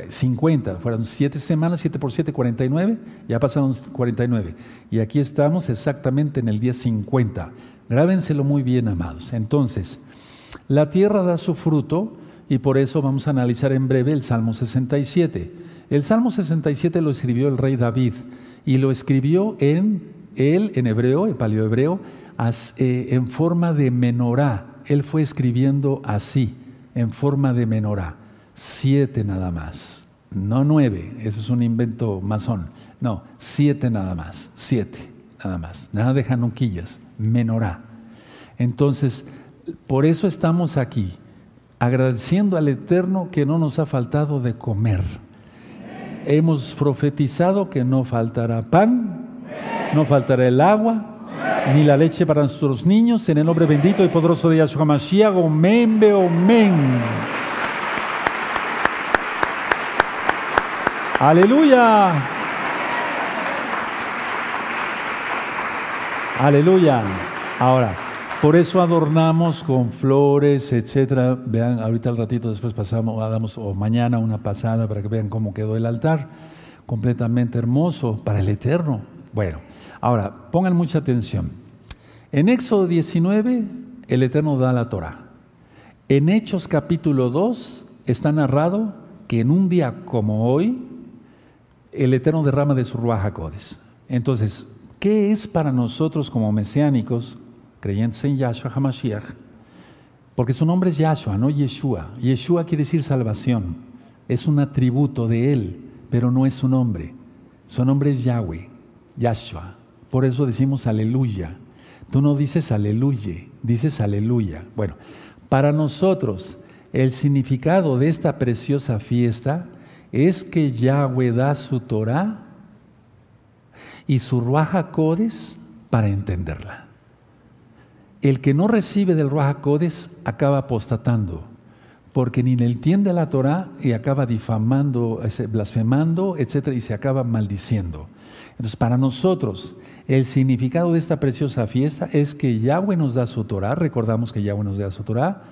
50, eh, fueron 7 semanas, 7 por 7, 49, ya pasaron 49. Y aquí estamos exactamente en el día 50. Grábenselo muy bien, amados. Entonces, la tierra da su fruto y por eso vamos a analizar en breve el Salmo 67. El Salmo 67 lo escribió el rey David y lo escribió en él, en hebreo, en paleohebreo, eh, en forma de menorá. Él fue escribiendo así en forma de menorá. Siete nada más. No nueve, eso es un invento masón. No, siete nada más. Siete nada más. Nada de janunquillas. Menorá. Entonces, por eso estamos aquí, agradeciendo al Eterno que no nos ha faltado de comer. Hemos profetizado que no faltará pan, no faltará el agua, ni la leche para nuestros niños, en el nombre bendito y poderoso de Yahshua Mashiach, omen, omen. Aleluya. Aleluya. Ahora, por eso adornamos con flores, etcétera. Vean, ahorita al ratito después pasamos, damos, o mañana una pasada para que vean cómo quedó el altar. Completamente hermoso para el eterno. Bueno, Ahora, pongan mucha atención. En Éxodo 19, el Eterno da la Torah. En Hechos capítulo 2 está narrado que en un día como hoy, el Eterno derrama de su Ruach HaKodes. Entonces, ¿qué es para nosotros como mesiánicos, creyentes en Yahshua HaMashiach? Porque su nombre es Yahshua, no Yeshua. Yeshua quiere decir salvación. Es un atributo de Él, pero no es su nombre. Su nombre es Yahweh, Yahshua. Por eso decimos aleluya. Tú no dices aleluya, dices aleluya. Bueno, para nosotros el significado de esta preciosa fiesta es que Yahweh da su Torah y su Ruach Codes para entenderla. El que no recibe del Ruach Codes acaba apostatando, porque ni le entiende la Torah y acaba difamando, blasfemando, etc., y se acaba maldiciendo. Entonces, para nosotros, el significado de esta preciosa fiesta es que Yahweh nos da su Torah, recordamos que Yahweh nos da su Torah,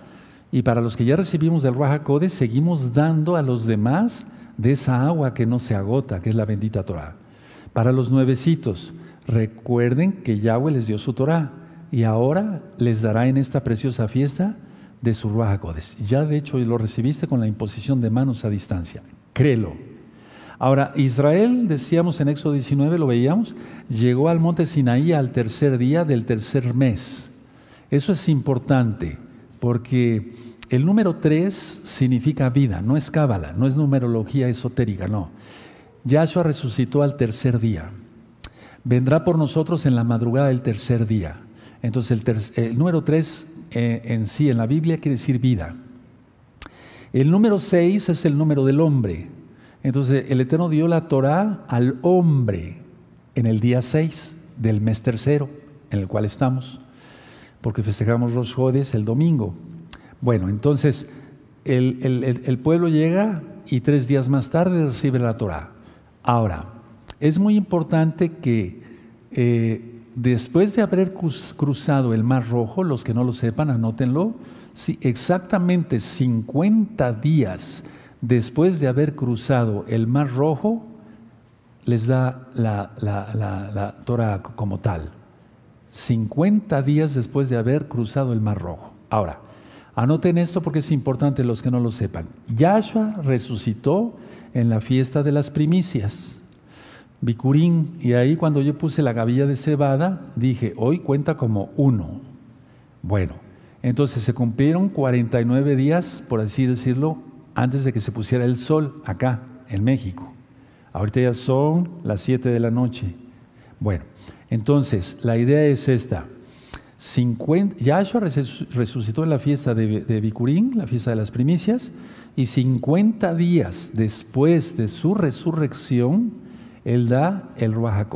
y para los que ya recibimos del Ruach Codes, seguimos dando a los demás de esa agua que no se agota, que es la bendita Torah. Para los nuevecitos, recuerden que Yahweh les dio su Torah y ahora les dará en esta preciosa fiesta de su Ruach Ya de hecho lo recibiste con la imposición de manos a distancia. Créelo. Ahora, Israel, decíamos en Éxodo 19, lo veíamos, llegó al monte Sinaí al tercer día del tercer mes. Eso es importante porque el número 3 significa vida, no es cábala, no es numerología esotérica, no. Yahshua resucitó al tercer día. Vendrá por nosotros en la madrugada del tercer día. Entonces el, número 3 eh, en sí, en la Biblia, quiere decir vida. El número 6 es el número del hombre. Entonces el Eterno dio la Torah al hombre en el día 6 del mes tercero, en el cual estamos, porque festejamos los Jodes el domingo. Bueno, entonces el, pueblo llega y tres días más tarde recibe la Torah. Ahora, es muy importante que eh, después de haber cruzado el Mar Rojo, los que no lo sepan, anótenlo, si exactamente 50 días después de haber cruzado el Mar Rojo, les da la, la, Torah como tal. 50 días después de haber cruzado el Mar Rojo. Ahora, anoten esto porque es importante los que no lo sepan. Yahshua resucitó en la fiesta de las primicias. Bicurín, y ahí cuando yo puse la gavilla de cebada, dije, hoy cuenta como uno. Bueno, entonces se cumplieron 49 días, por así decirlo, antes de que se pusiera el sol acá, en México. Ahorita ya son las 7 de la noche. Bueno, entonces la idea es esta. 50, Yahshua resucitó en la fiesta de, de Bicurín, la fiesta de las primicias, y 50 días después de su resurrección, Él da el Ruach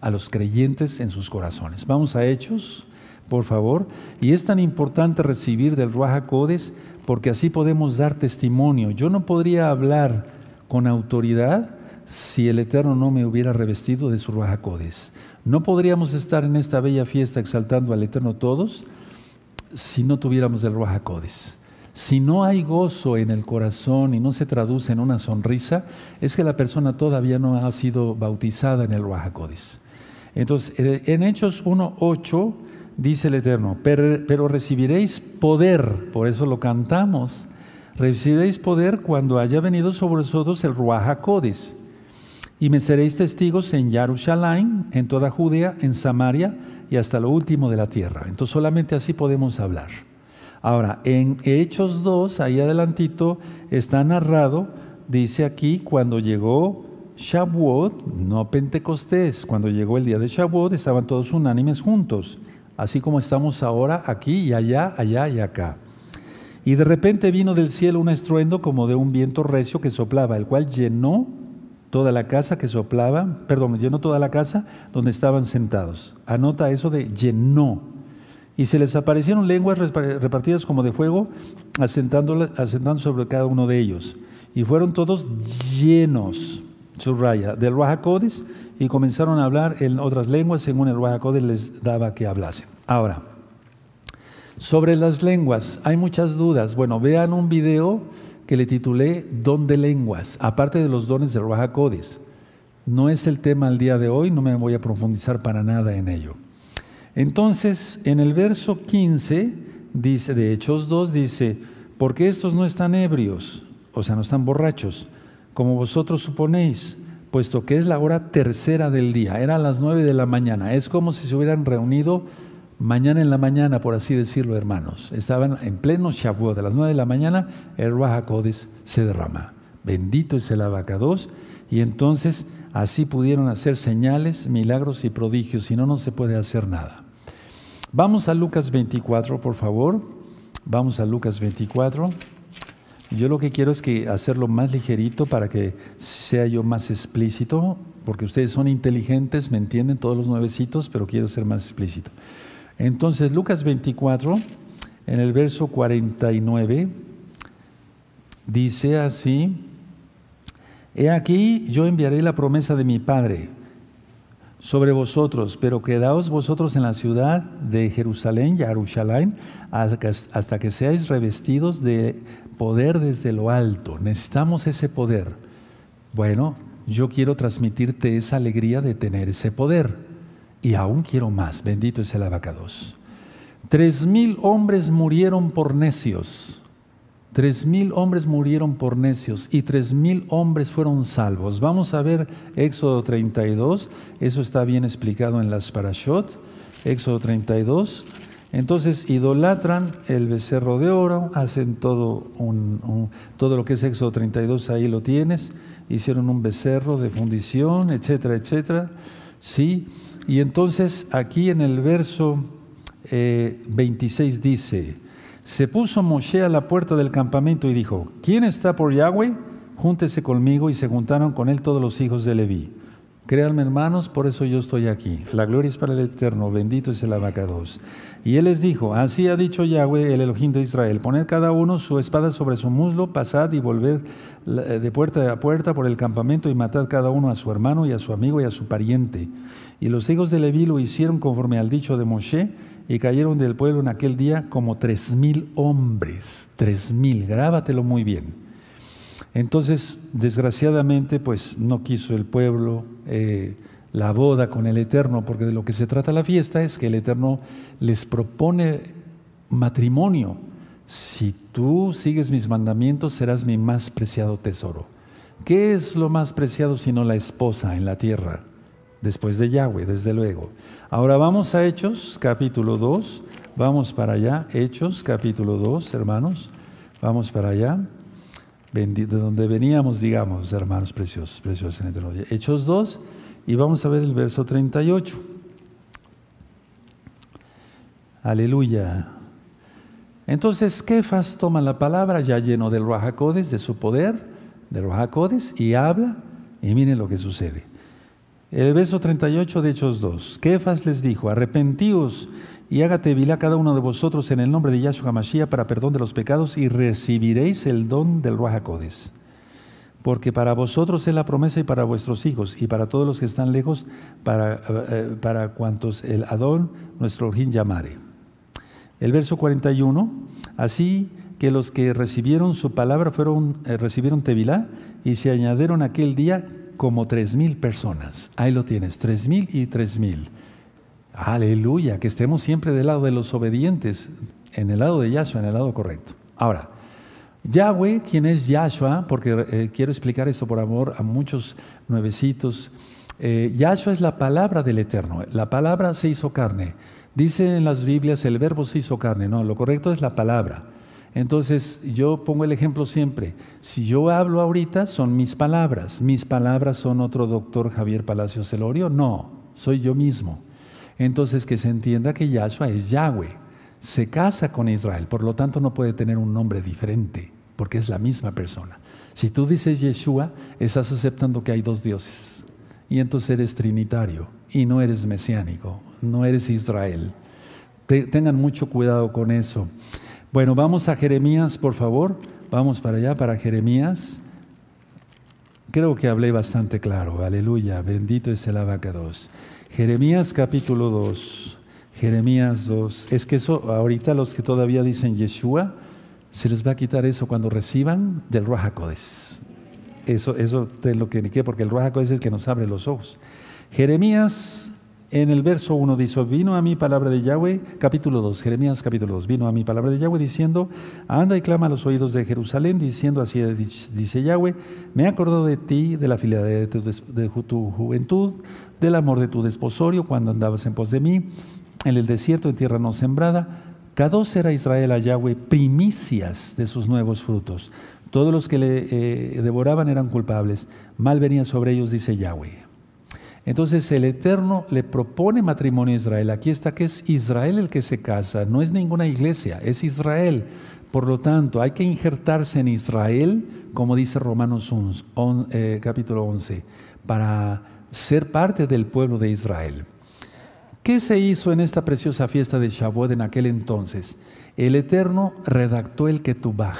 a los creyentes en sus corazones. Vamos a Hechos, por favor. Y es tan importante recibir del Ruach porque así podemos dar testimonio. Yo no podría hablar con autoridad si el Eterno no me hubiera revestido de su Ruach no podríamos estar en esta bella fiesta exaltando al Eterno todos si no tuviéramos el Ruach Si no hay gozo en el corazón y no se traduce en una sonrisa, es que la persona todavía no ha sido bautizada en el Ruach Entonces, eh, en Hechos 1.8 dice el Eterno, pero, recibiréis poder, por eso lo cantamos, recibiréis poder cuando haya venido sobre vosotros el Ruach y me seréis testigos en Jerusalén, en toda Judea, en Samaria y hasta lo último de la tierra. Entonces solamente así podemos hablar. Ahora, en Hechos 2, ahí adelantito, está narrado, dice aquí, cuando llegó Shavuot, no Pentecostés, cuando llegó el día de Shavuot, estaban todos unánimes juntos, así como estamos ahora aquí y allá, allá y acá. Y de repente vino del cielo un estruendo como de un viento recio que soplaba, el cual llenó toda la casa que soplaba, perdón, llenó toda la casa donde estaban sentados. Anota eso de llenó. Y se les aparecieron lenguas repartidas como de fuego, asentando, sobre cada uno de ellos. Y fueron todos llenos, subraya, del Ruajacodes y comenzaron a hablar en otras lenguas según el Ruajacodes les daba que hablasen. Ahora, sobre las lenguas hay muchas dudas. Bueno, vean un video que le titulé Don de Lenguas, aparte de los dones de Ruach No es el tema al día de hoy, no me voy a profundizar para nada en ello. Entonces, en el verso 15, dice, de Hechos 2, dice, porque estos no están ebrios, o sea, no están borrachos, como vosotros suponéis, puesto que es la hora tercera del día, era a las nueve de la mañana, es como si se hubieran reunido mañana en la mañana, por así decirlo, hermanos. Estaban en pleno Shavuot, de las nueve de la mañana, el Ruach se derrama. Bendito es el abacados, y entonces así pudieron hacer señales, milagros y prodigios, si no, no se puede hacer nada. Vamos a Lucas 24, por favor. Vamos a Lucas 24. Yo lo que quiero es que hacerlo más ligerito para que sea yo más explícito, porque ustedes son inteligentes, me entienden todos los nuevecitos, pero quiero ser más explícito. Entonces, Lucas 24, en el verso 49, dice así, He aquí, yo enviaré la promesa de mi Padre sobre vosotros, pero quedaos vosotros en la ciudad de Jerusalén, Yarushalayim, hasta que seáis revestidos de poder desde lo alto. Necesitamos ese poder. Bueno, yo quiero transmitirte esa alegría de tener ese poder. Y aún quiero más. Bendito es el abacados. Tres mil hombres murieron por necios. Tres mil hombres murieron por necios y tres mil hombres fueron salvos. Vamos a ver Éxodo 32, eso está bien explicado en las parashot. Éxodo 32. Entonces idolatran el becerro de oro, hacen todo, todo lo que es Éxodo 32, ahí lo tienes. Hicieron un becerro de fundición, etcétera, etcétera. Sí, y entonces aquí en el verso 26 eh, dice, se puso Moshe a la puerta del campamento y dijo, ¿quién está por Yahweh? Júntese conmigo y se juntaron con él todos los hijos de Leví. Créanme hermanos, por eso yo estoy aquí. La gloria es para el Eterno, bendito es el abacados. Y él les dijo, así ha dicho Yahweh, el Elohim de Israel, poned cada uno su espada sobre su muslo, pasad y volved eh, de puerta a puerta por el campamento y matad cada uno a su hermano y a su amigo y a su pariente. Y los hijos de Leví lo hicieron conforme al dicho de Moshe, y cayeron del pueblo en aquel día como tres mil hombres, tres mil, grábatelo muy bien. Entonces, desgraciadamente, pues no quiso el pueblo eh, la boda con el Eterno, porque de lo que se trata la fiesta es que el Eterno les propone matrimonio. Si tú sigues mis mandamientos, serás mi más preciado tesoro. ¿Qué es lo más preciado sino la esposa en la tierra? Después de Yahweh, desde luego. Ahora vamos a Hechos, capítulo 2. Vamos para allá. Hechos, capítulo 2, hermanos. Vamos para allá. De donde veníamos, digamos, hermanos preciosos, preciosos en el Hechos 2, y vamos a ver el verso 38. Aleluya. Entonces, Kefas toma la palabra ya lleno del Rajacodes, de su poder, del Rajacodes, y habla, y miren lo que sucede. El verso 38 de Hechos 2. Kefas les dijo, arrepentíos y hágate vilá cada uno de vosotros en el nombre de Yahshua Mashiach para perdón de los pecados y recibiréis el don del Ruajacodes. Porque para vosotros es la promesa y para vuestros hijos y para todos los que están lejos, para, eh, para cuantos el Adón, nuestro Orjín llamare. El verso 41, así que los que recibieron su palabra fueron, eh, recibieron Tevilá y se añadieron aquel día como tres mil personas. Ahí lo tienes, tres mil y tres mil. Aleluya, que estemos siempre del lado de los obedientes, en el lado de Yahshua, en el lado correcto. Ahora, Yahweh, quien es Yahshua, porque eh, quiero explicar esto por amor a muchos nuevecitos. Eh, Yahshua es la palabra del Eterno. La palabra se hizo carne. Dice en las Biblias el verbo se hizo carne. No, lo correcto es la palabra. Entonces, yo pongo el ejemplo siempre. Si yo hablo ahorita, son mis palabras. ¿Mis palabras son otro doctor Javier Palacios Celorio? No, soy yo mismo. Entonces, que se entienda que Yahshua es Yahweh. Se casa con Israel, por lo tanto no puede tener un nombre diferente, porque es la misma persona. Si tú dices Yeshua, estás aceptando que hay dos dioses. Y entonces eres trinitario y no eres mesiánico, no eres Israel. tengan mucho cuidado con eso. Bueno, vamos a Jeremías, por favor. Vamos para allá, para Jeremías. Creo que hablé bastante claro. Aleluya. Bendito es el abacados. Jeremías capítulo 2. Jeremías 2. Es que eso, ahorita los que todavía dicen Yeshua, se les va a quitar eso cuando reciban del Rajacodes. Eso, eso es lo que porque el Ruach es el que nos abre los ojos. Jeremías en el verso 1 dice, vino a mí palabra de Yahweh, capítulo 2, Jeremías capítulo 2, vino a mí palabra de Yahweh diciendo, anda y clama a los oídos de Jerusalén, diciendo así dice Yahweh, me he acordado de ti, de la fidelidad de tu, juventud, del amor de tu desposorio, cuando andabas en pos de mí, en el desierto, en tierra no sembrada, Kados era Israel a Yahweh primicias de sus nuevos frutos. Todos los que le eh, devoraban eran culpables. Mal venía sobre ellos, dice Yahweh. Entonces el Eterno le propone matrimonio a Israel. Aquí está que es Israel el que se casa, no es ninguna iglesia, es Israel. Por lo tanto, hay que injertarse en Israel, como dice Romanos eh, capítulo 11, para ser parte del pueblo de Israel. ¿Qué se hizo en esta preciosa fiesta de Shavuot en aquel entonces? El Eterno redactó el Ketubaj.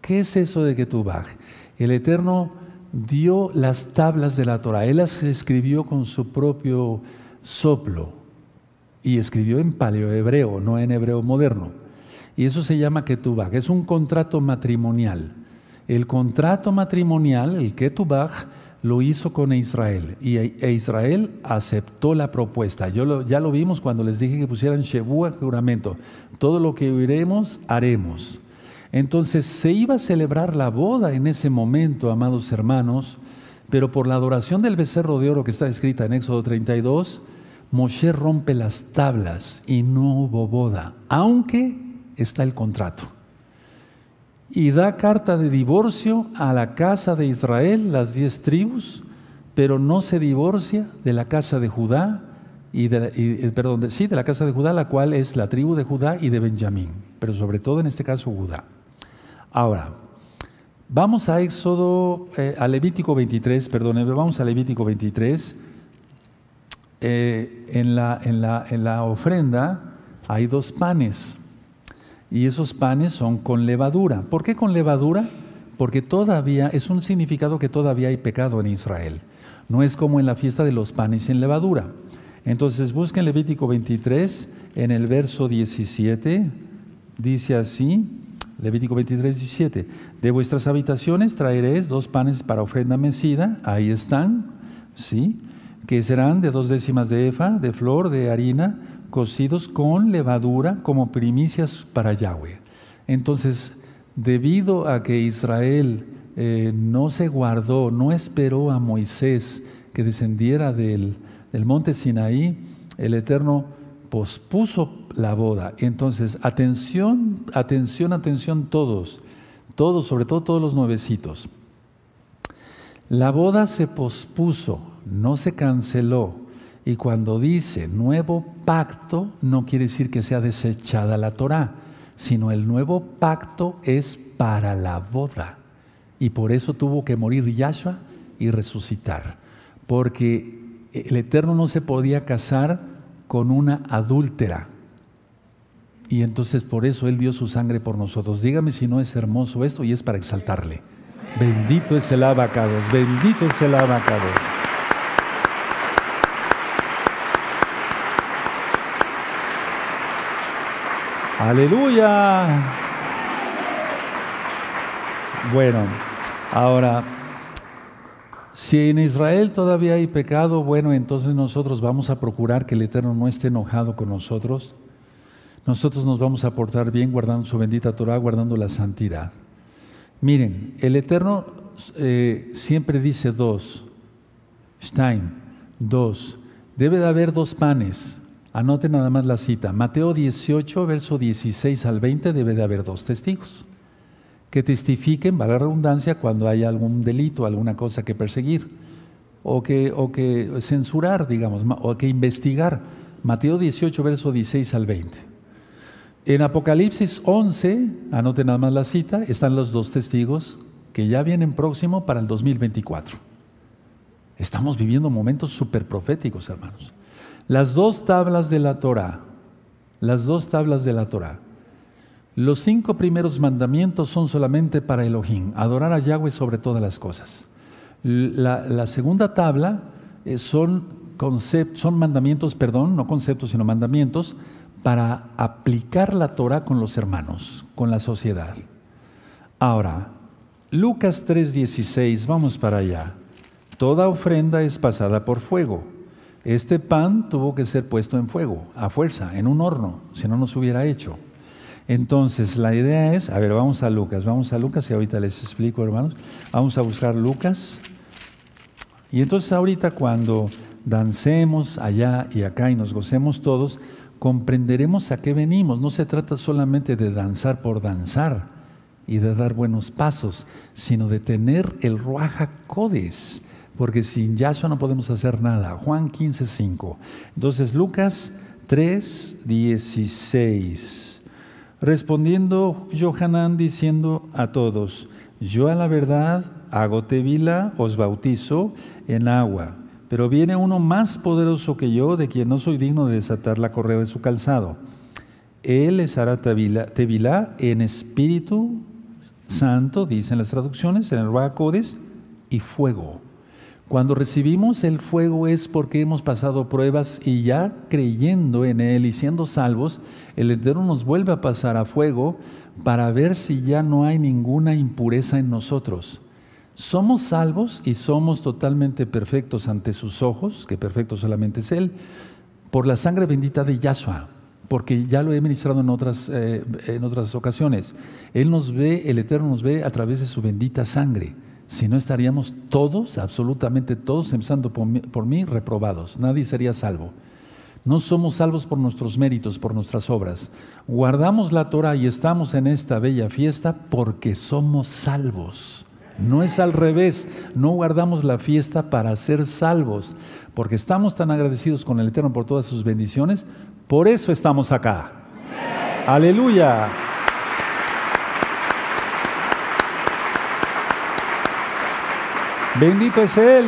¿Qué es eso de Ketubaj? El Eterno dio las tablas de la Torah. Él las escribió con su propio soplo y escribió en paleohebreo, no en hebreo moderno. Y eso se llama Ketubah, es un contrato matrimonial. El contrato matrimonial, el Ketubah, lo hizo con Israel y e Israel aceptó la propuesta. Yo ya lo vimos cuando les dije que pusieran Shebuah juramento. Todo lo que oiremos, haremos. Entonces se iba a celebrar la boda en ese momento, amados hermanos, pero por la adoración del becerro de oro que está escrita en Éxodo 32, Moshe rompe las tablas y no hubo boda, aunque está el contrato. Y da carta de divorcio a la casa de Israel, las diez tribus, pero no se divorcia de la casa de Judá, y, de, perdón, sí, de la casa de Judá, la cual es la tribu de Judá y de Benjamín, pero sobre todo en este caso Judá. Ahora, vamos a Éxodo, eh, a Levítico 23, perdón, vamos a Levítico 23. Eh, en, la, en, la, en la ofrenda hay dos panes y esos panes son con levadura. ¿Por qué con levadura? Porque todavía es un significado que todavía hay pecado en Israel. No es como en la fiesta de los panes sin levadura. Entonces busquen Levítico 23 en el verso 17. Dice así, Levítico 23, 17. De vuestras habitaciones traeréis dos panes para ofrenda mecida, ahí están, ¿sí? Que serán de dos décimas de efa, de flor, de harina, cocidos con levadura como primicias para Yahweh. Entonces, debido a que Israel eh, no se guardó, no esperó a Moisés que descendiera del, del monte Sinaí, el Eterno pospuso la boda. Entonces, atención, atención, atención todos, todos, sobre todo todos los nuevecitos. La boda se pospuso, no se canceló. Y cuando dice nuevo pacto, no quiere decir que sea desechada la Torah, sino el nuevo pacto es para la boda. Y por eso tuvo que morir Yahshua y resucitar. Porque el Eterno no se podía casar con una adúltera. Y entonces por eso Él dio su sangre por nosotros. Dígame si no es hermoso esto y es para exaltarle. Bendito es el abacados, bendito es el abacados. Aleluya. Bueno, ahora si en Israel todavía hay pecado, bueno, entonces nosotros vamos a procurar que el Eterno no esté enojado con nosotros. Nosotros nos vamos a portar bien guardando su bendita Torah, guardando la santidad. Miren, el Eterno eh, siempre dice dos. Stein, dos. Debe de haber dos panes. Anote nada más la cita. Mateo 18, verso 16 al 20, debe de haber dos testigos que testifiquen, va la redundancia, cuando hay algún delito, alguna cosa que perseguir, o que, o que censurar, digamos, o que investigar. Mateo 18, verso 16 al 20. En Apocalipsis 11, anoten nada más la cita, están los dos testigos que ya vienen próximo para el 2024. Estamos viviendo momentos súper proféticos, hermanos. Las dos tablas de la Torah, las dos tablas de la Torah los cinco primeros mandamientos son solamente para Elohim, adorar a Yahweh sobre todas las cosas. La, segunda tabla eh, son, son mandamientos, perdón, no conceptos, sino mandamientos para aplicar la Torah con los hermanos, con la sociedad. Ahora, Lucas 3:16, vamos para allá. Toda ofrenda es pasada por fuego. Este pan tuvo que ser puesto en fuego, a fuerza, en un horno, si no, no se hubiera hecho. Entonces, la idea es, a ver, vamos a Lucas, vamos a Lucas y ahorita les explico, hermanos. Vamos a buscar Lucas. Y entonces ahorita cuando dancemos allá y acá y nos gocemos todos, comprenderemos a qué venimos. No se trata solamente de danzar por danzar y de dar buenos pasos, sino de tener el Ruaja Codes, porque sin Yahshua no podemos hacer nada. Juan 15, 5. Entonces, Lucas 3, 16. Respondiendo Johanán diciendo a todos, yo a la verdad hago tevila, os bautizo en agua pero viene uno más poderoso que yo, de quien no soy digno de desatar la correa de su calzado. Él les hará tevilá en espíritu santo, dicen las traducciones, en el Codes, y fuego. Cuando recibimos el fuego es porque hemos pasado pruebas y ya creyendo en Él y siendo salvos, el Eterno nos vuelve a pasar a fuego para ver si ya no hay ninguna impureza en nosotros. Somos salvos y somos totalmente perfectos ante sus ojos, que perfecto solamente es Él, por la sangre bendita de Yahshua, porque ya lo he ministrado en otras, eh, en otras ocasiones. Él nos ve, el Eterno nos ve a través de su bendita sangre. Si no estaríamos todos, absolutamente todos, empezando por mí, reprobados. Nadie sería salvo. No somos salvos por nuestros méritos, por nuestras obras. Guardamos la Torah y estamos en esta bella fiesta porque somos salvos. No es al revés, no guardamos la fiesta para ser salvos, porque estamos tan agradecidos con el Eterno por todas sus bendiciones, por eso estamos acá. Aleluya. Bendito es Él.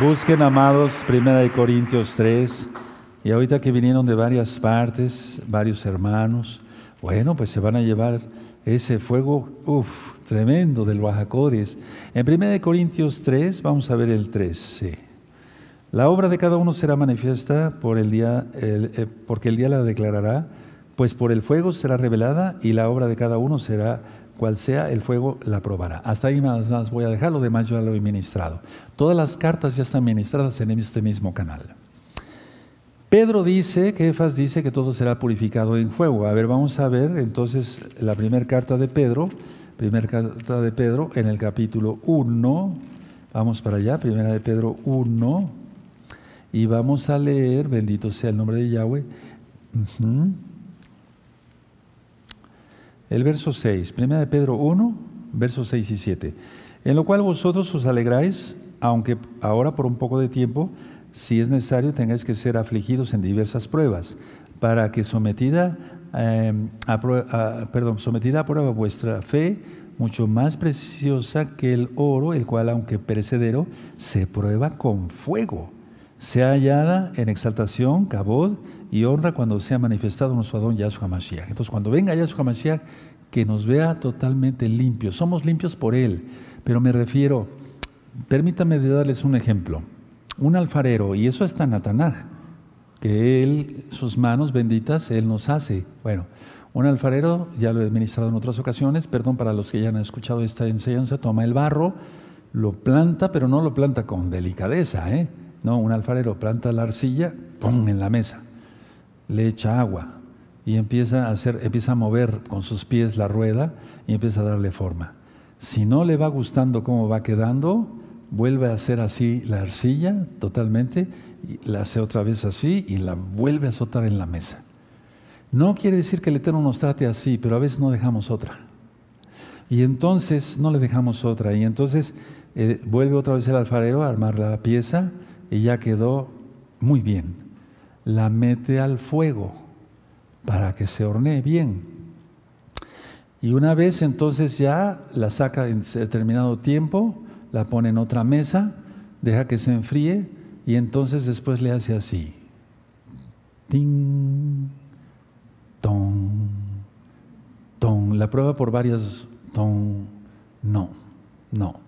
Busquen, amados, Primera de Corintios 3. Y ahorita que vinieron de varias partes, varios hermanos, bueno, pues se van a llevar ese fuego, uff, tremendo del Bajacodes. En 1 Corintios 3, vamos a ver el 13. La obra de cada uno será manifiesta por el día, eh, porque el día la declarará, pues por el fuego será revelada y la obra de cada uno será cual sea, el fuego la probará. Hasta ahí más, voy a dejar, lo demás yo ya lo he ministrado. Todas las cartas ya están ministradas en este mismo canal. Pedro dice, Kefas dice que todo será purificado en fuego. A ver, vamos a ver entonces la primera carta de Pedro, primera carta de Pedro en el capítulo 1. Vamos para allá, primera de Pedro 1. Y vamos a leer, bendito sea el nombre de Yahweh, el verso 6, primera de Pedro 1, versos 6 y 7. En lo cual vosotros os alegráis, aunque ahora por un poco de tiempo, si es necesario, tengáis que ser afligidos en diversas pruebas, para que sometida, em, a, perdón, sometida a prueba vuestra fe, mucho más preciosa que el oro, el cual, aunque perecedero, se prueba con fuego, sea hallada en exaltación, cabod y honra cuando sea manifestado nuestro Adón Yahshua Mashiach. Entonces, cuando venga Yahshua Mashiach, que nos vea totalmente limpios. Somos limpios por Él, pero me refiero, permítame darles un ejemplo un alfarero, y eso está en que él, sus manos benditas, él nos hace. Bueno, un alfarero, ya lo he ministrado en otras ocasiones, perdón para los que ya han escuchado esta enseñanza, toma el barro, lo planta, pero no lo planta con delicadeza, ¿eh? No, un alfarero planta la arcilla, pum, en la mesa, le echa agua y empieza a hacer, empieza a mover con sus pies la rueda y empieza a darle forma. Si no le va gustando cómo va quedando, vuelve a hacer así la arcilla totalmente, y la hace otra vez así y la vuelve a azotar en la mesa. No quiere decir que el Eterno nos trate así, pero a veces no dejamos otra. Y entonces no le dejamos otra. Y entonces eh, vuelve otra vez el alfarero a armar la pieza y ya quedó muy bien. La mete al fuego para que se hornee bien. Y una vez entonces ya la saca en determinado tiempo, la pone en otra mesa, deja que se enfríe y entonces después le hace así. Ting, ton, ton. La prueba por varias ton. No, no.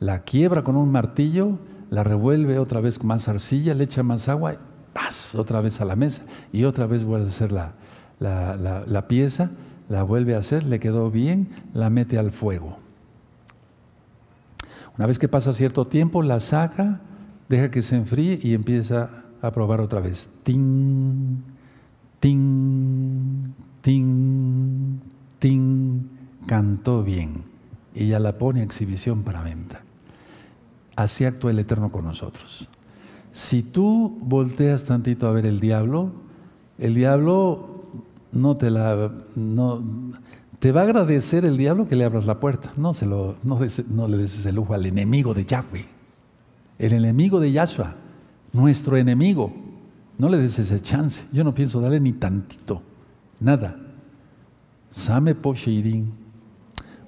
La quiebra con un martillo, la revuelve otra vez con más arcilla, le echa más agua y otra vez a la mesa y otra vez vuelve a hacer la, la, la pieza, la vuelve a hacer, le quedó bien, la mete al fuego. Una vez que pasa cierto tiempo, la saca, deja que se enfríe y empieza a probar otra vez. Ting, ting, ting, ting. Cantó bien. Y ya la pone a exhibición para venta. Así actúa el Eterno con nosotros. Si tú volteas tantito a ver el diablo, el diablo no te la no, te va a agradecer el diablo que le abras la puerta. No, se lo, no, le des ese lujo al enemigo de Yahweh. El enemigo de Yahshua, nuestro enemigo. No le des ese chance. Yo no pienso darle ni tantito. Nada. Same Posheirin.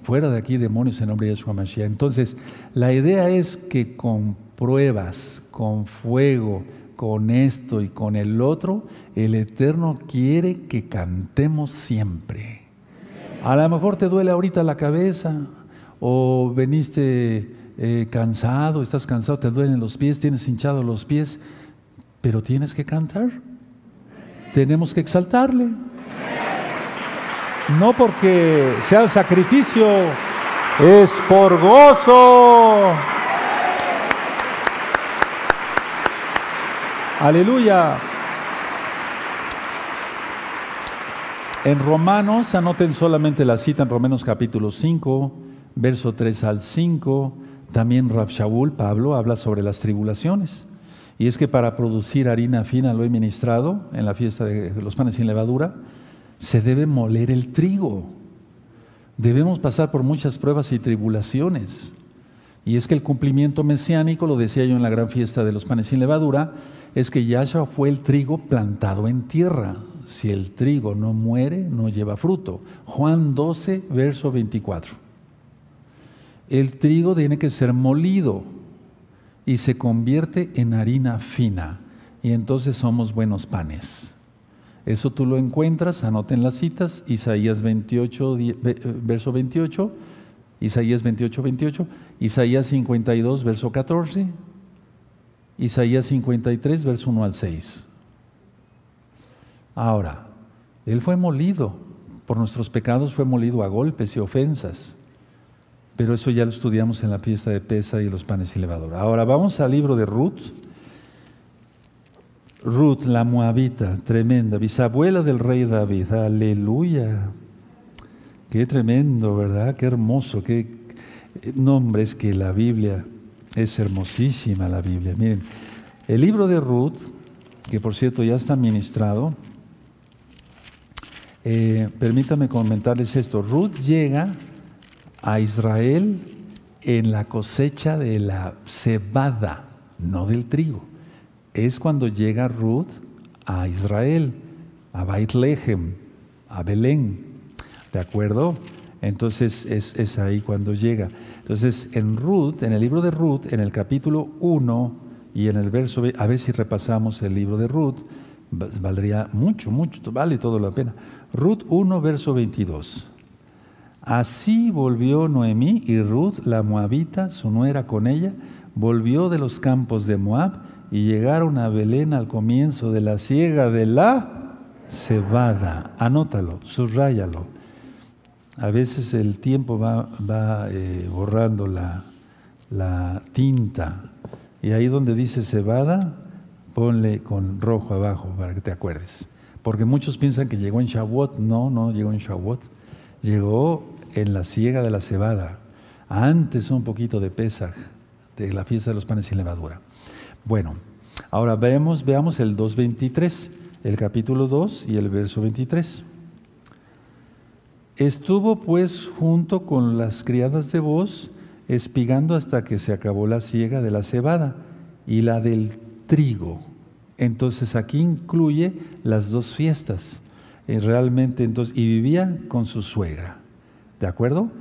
Fuera de aquí, demonios en nombre de Yeshua Mashiach. Entonces, la idea es que con pruebas, con fuego, con esto y con el otro, el Eterno quiere que cantemos siempre. A lo mejor te duele ahorita la cabeza o veniste eh, cansado, estás cansado, te duelen los pies, tienes hinchados los pies, pero tienes que cantar. Tenemos que exaltarle. No porque sea el sacrificio, es por gozo. Aleluya. En Romanos, anoten solamente la cita en Romanos capítulo 5, verso 3 al 5. También Rab Shaul, Pablo, habla sobre las tribulaciones. Y es que para producir harina fina, lo he ministrado en la fiesta de los panes sin levadura, se debe moler el trigo. Debemos pasar por muchas pruebas y tribulaciones. Y es que el cumplimiento mesiánico, lo decía yo en la gran fiesta de los panes sin levadura, es que Yahshua fue el trigo plantado en tierra. Si el trigo no muere, no lleva fruto. Juan 12, verso 24. El trigo tiene que ser molido y se convierte en harina fina. Y entonces somos buenos panes. Eso tú lo encuentras, anoten las citas, Isaías 28, eh, verso 28, Isaías 28, 28, Isaías 52, verso 14, Isaías 53, verso 1 al 6. Ahora, Él fue molido, por nuestros pecados fue molido a golpes y ofensas, pero eso ya lo estudiamos en la fiesta de Pesa y los panes y levadura. Ahora vamos al libro de Ruth. Ruth, la moabita, tremenda, bisabuela del rey David, aleluya. Qué tremendo, ¿verdad? Qué hermoso, qué nombres que la Biblia es hermosísima la Biblia. Miren, el libro de Ruth, que por cierto ya está ministrado, eh, permítame comentarles esto. Ruth llega a Israel en la cosecha de la cebada, no del trigo es cuando llega Ruth a Israel, a Lehem, a Belén. ¿De acuerdo? Entonces es, ahí cuando llega. Entonces en Ruth, en el libro de Ruth, en el capítulo 1 y en el verso, a ver si repasamos el libro de Ruth, valdría mucho, mucho, vale todo la pena. Ruth 1, verso 22. Así volvió Noemí y Ruth, la moabita, su nuera con ella, volvió de los campos de Moab y llegaron a Belén al comienzo de la siega de la cebada. Anótalo, subráyalo. A veces el tiempo va, eh, borrando la, tinta. Y ahí donde dice cebada, ponle con rojo abajo para que te acuerdes. Porque muchos piensan que llegó en Shavuot. No, no llegó en Shavuot. Llegó en la siega de la cebada. Antes un poquito de Pesaj, de la fiesta de los panes sin levadura. Bueno, ahora veamos, veamos el 2.23, el capítulo 2 y el verso 23. Estuvo pues junto con las criadas de voz, espigando hasta que se acabó la siega de la cebada y la del trigo. Entonces aquí incluye las dos fiestas. Y realmente entonces, y vivía con su suegra. ¿De acuerdo?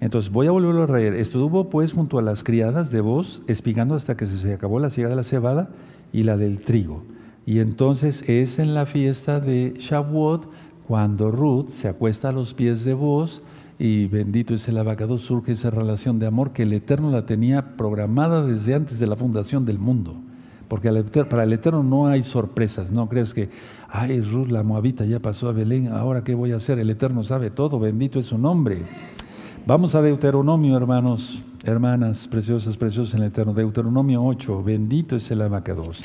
Entonces voy a volverlo a leer. Estuvo pues junto a las criadas de voz, espigando hasta que se acabó la siega de la cebada y la del trigo. Y entonces es en la fiesta de Shavuot cuando Ruth se acuesta a los pies de voz y bendito es el abacado, surge esa relación de amor que el Eterno la tenía programada desde antes de la fundación del mundo. porque para el Eterno no hay sorpresas. No crees que, ay, Ruth la Moabita ya pasó a Belén, ahora qué voy a hacer. El Eterno sabe todo, bendito es su nombre. Vamos a Deuteronomio, hermanos, hermanas, preciosas, preciosas en el Eterno. Deuteronomio 8, bendito es el abacados.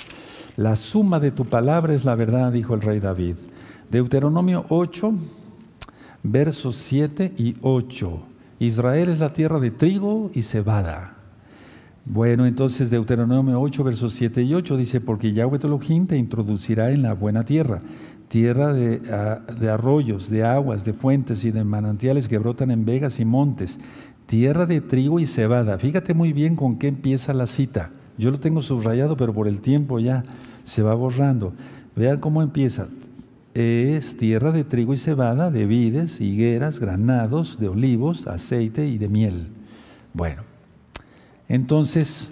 La suma de tu palabra es la verdad, dijo el rey David. Deuteronomio 8, versos 7 y 8. Israel es la tierra de trigo y cebada. Bueno, entonces Deuteronomio 8, versos 7 y 8 dice, porque Yahweh tu te introducirá en la buena tierra, tierra de, ah, de, arroyos, de aguas, de fuentes y de manantiales que brotan en vegas y montes, tierra de trigo y cebada. Fíjate muy bien con qué empieza la cita. Yo lo tengo subrayado, pero por el tiempo ya se va borrando. Vean cómo empieza es tierra de trigo y cebada, de vides, higueras, granados, de olivos, aceite y de miel. Bueno, entonces,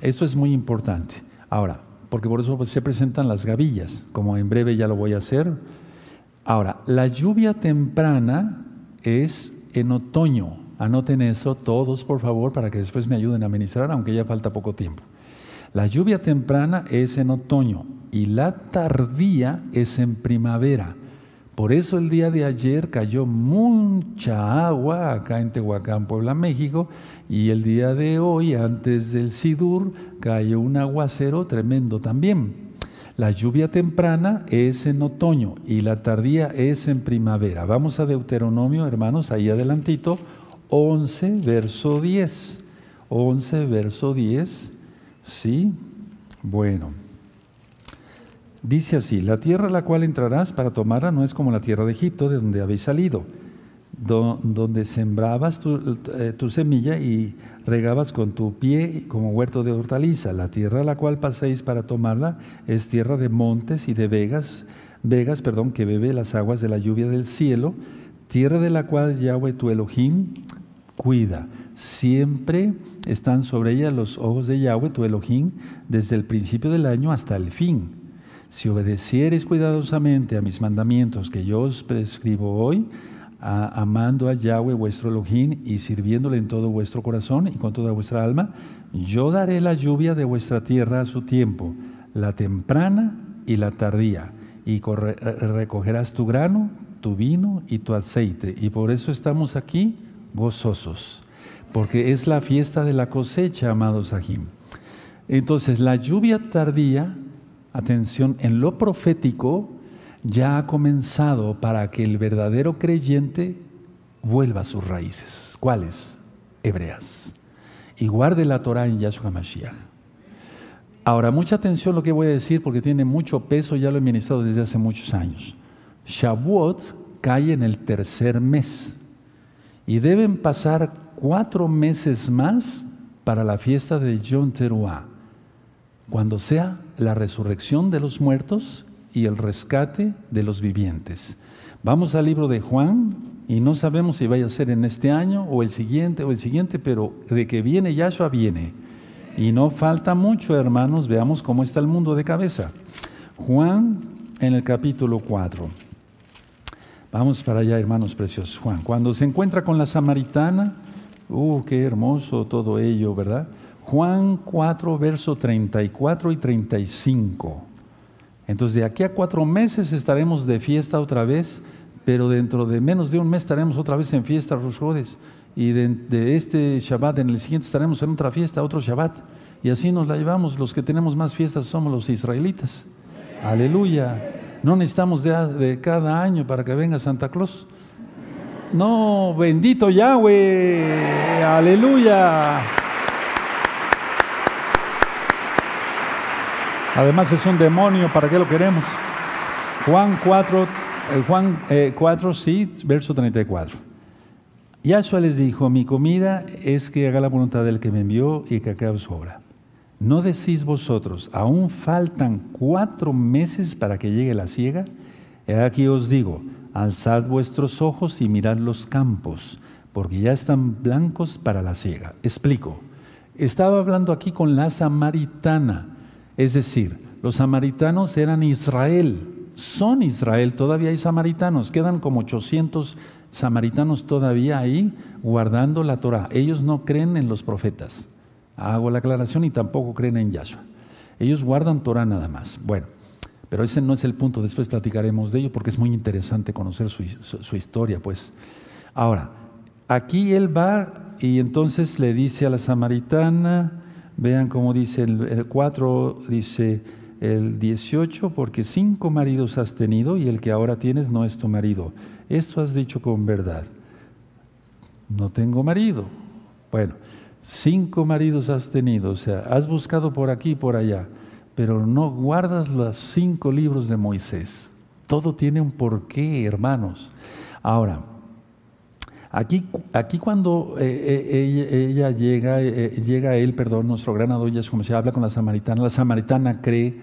esto es muy importante. Ahora, porque por eso se presentan las gavillas, como en breve ya lo voy a hacer. Ahora, la lluvia temprana es en otoño. Anoten eso todos, por favor, para que después me ayuden a ministrar, aunque ya falta poco tiempo. La lluvia temprana es en otoño y la tardía es en primavera. Por eso el día de ayer cayó mucha agua acá en Tehuacán, Puebla, México, y el día de hoy, antes del Sidur, cayó un aguacero tremendo también. La lluvia temprana es en otoño y la tardía es en primavera. Vamos a Deuteronomio, hermanos, ahí adelantito, 11, verso 10. 11, verso 10. ¿Sí? Bueno. Dice así, la tierra a la cual entrarás para tomarla no es como la tierra de Egipto, de donde habéis salido, donde sembrabas eh, tu, semilla y regabas con tu pie como huerto de hortaliza. La tierra a la cual paséis para tomarla es tierra de montes y de vegas, vegas, perdón, que bebe las aguas de la lluvia del cielo, tierra de la cual Yahweh tu Elohim cuida. Siempre están sobre ella los ojos de Yahweh, tu Elohim, desde el principio del año hasta el fin. Si obedecieres cuidadosamente a mis mandamientos que yo os prescribo hoy, amando a Yahweh vuestro Elohim y sirviéndole en todo vuestro corazón y con toda vuestra alma, yo daré la lluvia de vuestra tierra a su tiempo, la temprana y la tardía, y recogerás tu grano, tu vino y tu aceite. Y por eso estamos aquí gozosos porque es la fiesta de la cosecha, amados Ajim. Entonces, la lluvia tardía, atención, en lo profético, ya ha comenzado para que el verdadero creyente vuelva a sus raíces. ¿Cuáles? Hebreas. Y guarde la Torah en Yahshua Mashiach. Ahora, mucha atención lo que voy a decir porque tiene mucho peso, ya lo he ministrado desde hace muchos años. Shavuot cae en el tercer mes y deben pasar cuatro meses más para la fiesta de Yom Teruah, cuando sea la resurrección de los muertos y el rescate de los vivientes. Vamos al libro de Juan y no sabemos si vaya a ser en este año o el siguiente o el siguiente, pero de que viene Yahshua viene. Y no falta mucho, hermanos, veamos cómo está el mundo de cabeza. Juan en el capítulo 4. Vamos para allá, hermanos preciosos. Juan, cuando se encuentra con la samaritana, Uh, qué hermoso todo ello, ¿verdad? Juan 4, verso 34 y 35. Entonces, de aquí a cuatro meses estaremos de fiesta otra vez, pero dentro de menos de un mes estaremos otra vez en fiesta, Rosjodes. Y de, este Shabbat, en el siguiente estaremos en otra fiesta, otro Shabbat. Y así nos la llevamos. Los que tenemos más fiestas somos los israelitas. Aleluya. No necesitamos de, de cada año para que venga Santa Claus. No, bendito Yahweh, aleluya. Además es un demonio, ¿para qué lo queremos? Juan 4, eh, Juan 4, eh, sí, verso 34. Yahshua les dijo, mi comida es que haga la voluntad del que me envió y que acabe su obra. ¿No decís vosotros, aún faltan cuatro meses para que llegue la ciega? He aquí os digo, alzad vuestros ojos y mirad los campos, porque ya están blancos para la siega. Explico. Estaba hablando aquí con la samaritana, es decir, los samaritanos eran Israel, son Israel, todavía hay samaritanos, quedan como 800 samaritanos todavía ahí guardando la Torah. Ellos no creen en los profetas. Hago la aclaración y tampoco creen en Yahshua. Ellos guardan Torah nada más. Bueno, pero ese no es el punto. Después platicaremos de ello porque es muy interesante conocer su, historia, pues. Ahora, aquí él va y entonces le dice a la samaritana, vean cómo dice el, el 4, dice el 18, porque cinco maridos has tenido y el que ahora tienes no es tu marido. Esto has dicho con verdad. No tengo marido. Bueno, cinco maridos has tenido, o sea, has buscado por aquí y por allá, pero no guardas los cinco libros de Moisés. Todo tiene un porqué, hermanos. Ahora, aquí, aquí cuando eh, eh, ella, llega, eh, llega él, perdón, nuestro gran es como se habla con la samaritana, la samaritana cree,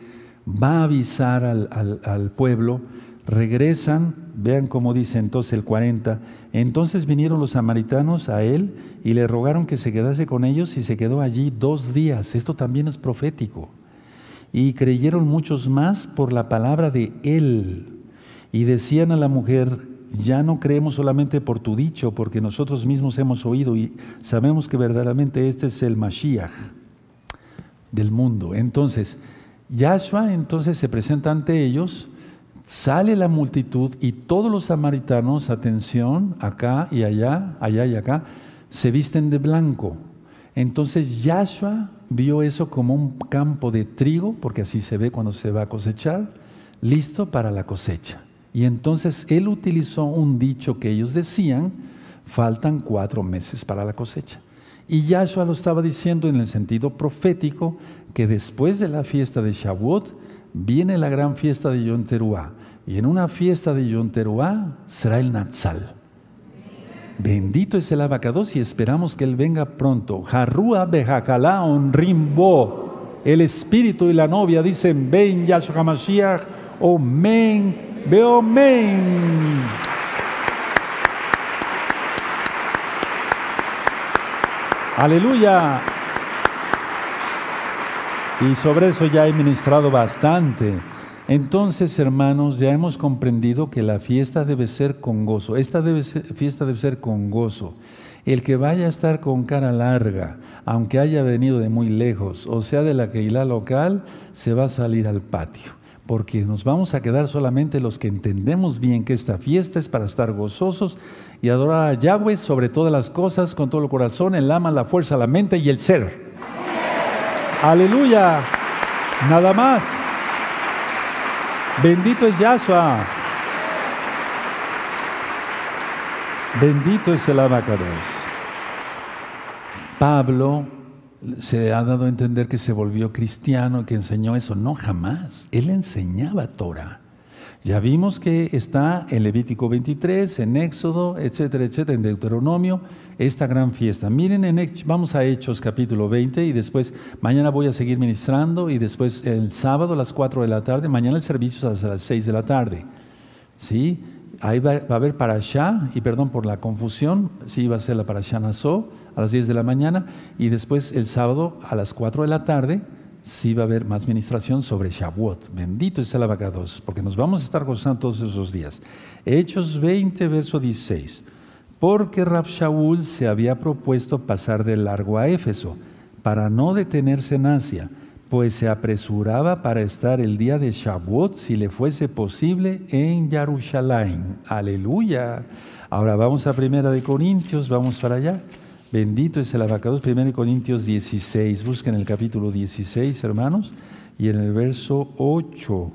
va a avisar al, al pueblo, regresan, vean cómo dice entonces el 40, entonces vinieron los samaritanos a él y le rogaron que se quedase con ellos y se quedó allí dos días. Esto también es profético. Y creyeron muchos más por la palabra de él. Y decían a la mujer, ya no creemos solamente por tu dicho, porque nosotros mismos hemos oído y sabemos que verdaderamente este es el Mashiach del mundo. Entonces, Yahshua entonces se presenta ante ellos Sale la multitud y todos los samaritanos, atención, acá y allá, allá y acá, se visten de blanco. Entonces Yahshua vio eso como un campo de trigo, porque así se ve cuando se va a cosechar, listo para la cosecha. Y entonces él utilizó un dicho que ellos decían, faltan cuatro meses para la cosecha. Y Yahshua lo estaba diciendo en el sentido profético que después de la fiesta de Shavuot viene la gran fiesta de Yom. Y en una fiesta de Yom será el Natsal. Bendito es el abacados y esperamos que Él venga pronto. Jarrua bejakalá rimbo. El espíritu y la novia dicen, ven Yahshua HaMashiach, omen, beomen. Aleluya. Y sobre eso ya he ministrado bastante. Entonces, hermanos, ya hemos comprendido que la fiesta debe ser con gozo. Esta fiesta debe ser con gozo. El que vaya a estar con cara larga, aunque haya venido de muy lejos, o sea de la Keilah local, se va a salir al patio. Porque nos vamos a quedar solamente los que entendemos bien que esta fiesta es para estar gozosos y adorar a Yahweh sobre todas las cosas, con todo el corazón, el alma, la fuerza, la mente y el ser. Aleluya. Nada más. Bendito es Yahshua. Bendito es el abacados. Pablo se ha dado a entender que se volvió cristiano, que enseñó eso. No, jamás. Él enseñaba Torah. Ya vimos que está en Levítico 23, en Éxodo, etcétera, etcétera, en Deuteronomio, esta gran fiesta. Miren, en, vamos a Hechos capítulo 20 y después, mañana voy a seguir ministrando y después el sábado a las 4 de la tarde, mañana el servicio es a las 6 de la tarde. ¿Sí? Ahí va, a haber parashá, y perdón por la confusión, sí va a ser la parashá Nazó a las 10 de la mañana y después el sábado a las 4 de la tarde sí va a haber más ministración sobre Shavuot. Bendito es el abacados, porque nos vamos a estar gozando todos esos días. Hechos 20, verso 16. Porque Rab Shaul se había propuesto pasar de largo a Éfeso, para no detenerse en Asia, pues se apresuraba para estar el día de Shavuot, si le fuese posible, en Jerusalén. Aleluya. Ahora vamos a Primera de Corintios, vamos para allá. Bendito es el abacados. 1 Corintios 16. Busquen el capítulo 16, hermanos. Y en el verso 8.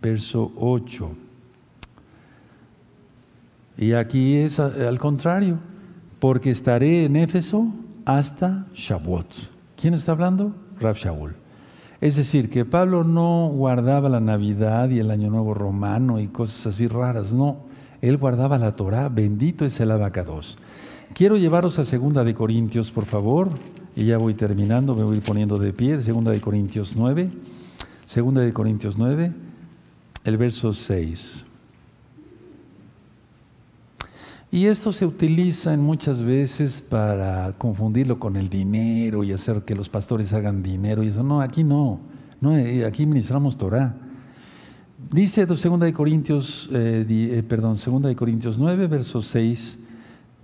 Verso 8. Y aquí es al contrario. Porque estaré en Éfeso hasta Shavuot. ¿Quién está hablando? Rab Shaul. Es decir, que Pablo no guardaba la Navidad y el Año Nuevo Romano y cosas así raras, no. Él guardaba la Torah, bendito es el abacados. Quiero llevaros a Segunda de Corintios, por favor, y ya voy terminando, me voy poniendo de pie, Segunda de Corintios 9, Segunda de Corintios 9, el verso 6. Y esto se utiliza en muchas veces para confundirlo con el dinero y hacer que los pastores hagan dinero y eso. No, aquí no. no eh, aquí ministramos Torah. Dice segunda de Corintios, eh, eh, perdón, segunda de Corintios 9, verso 6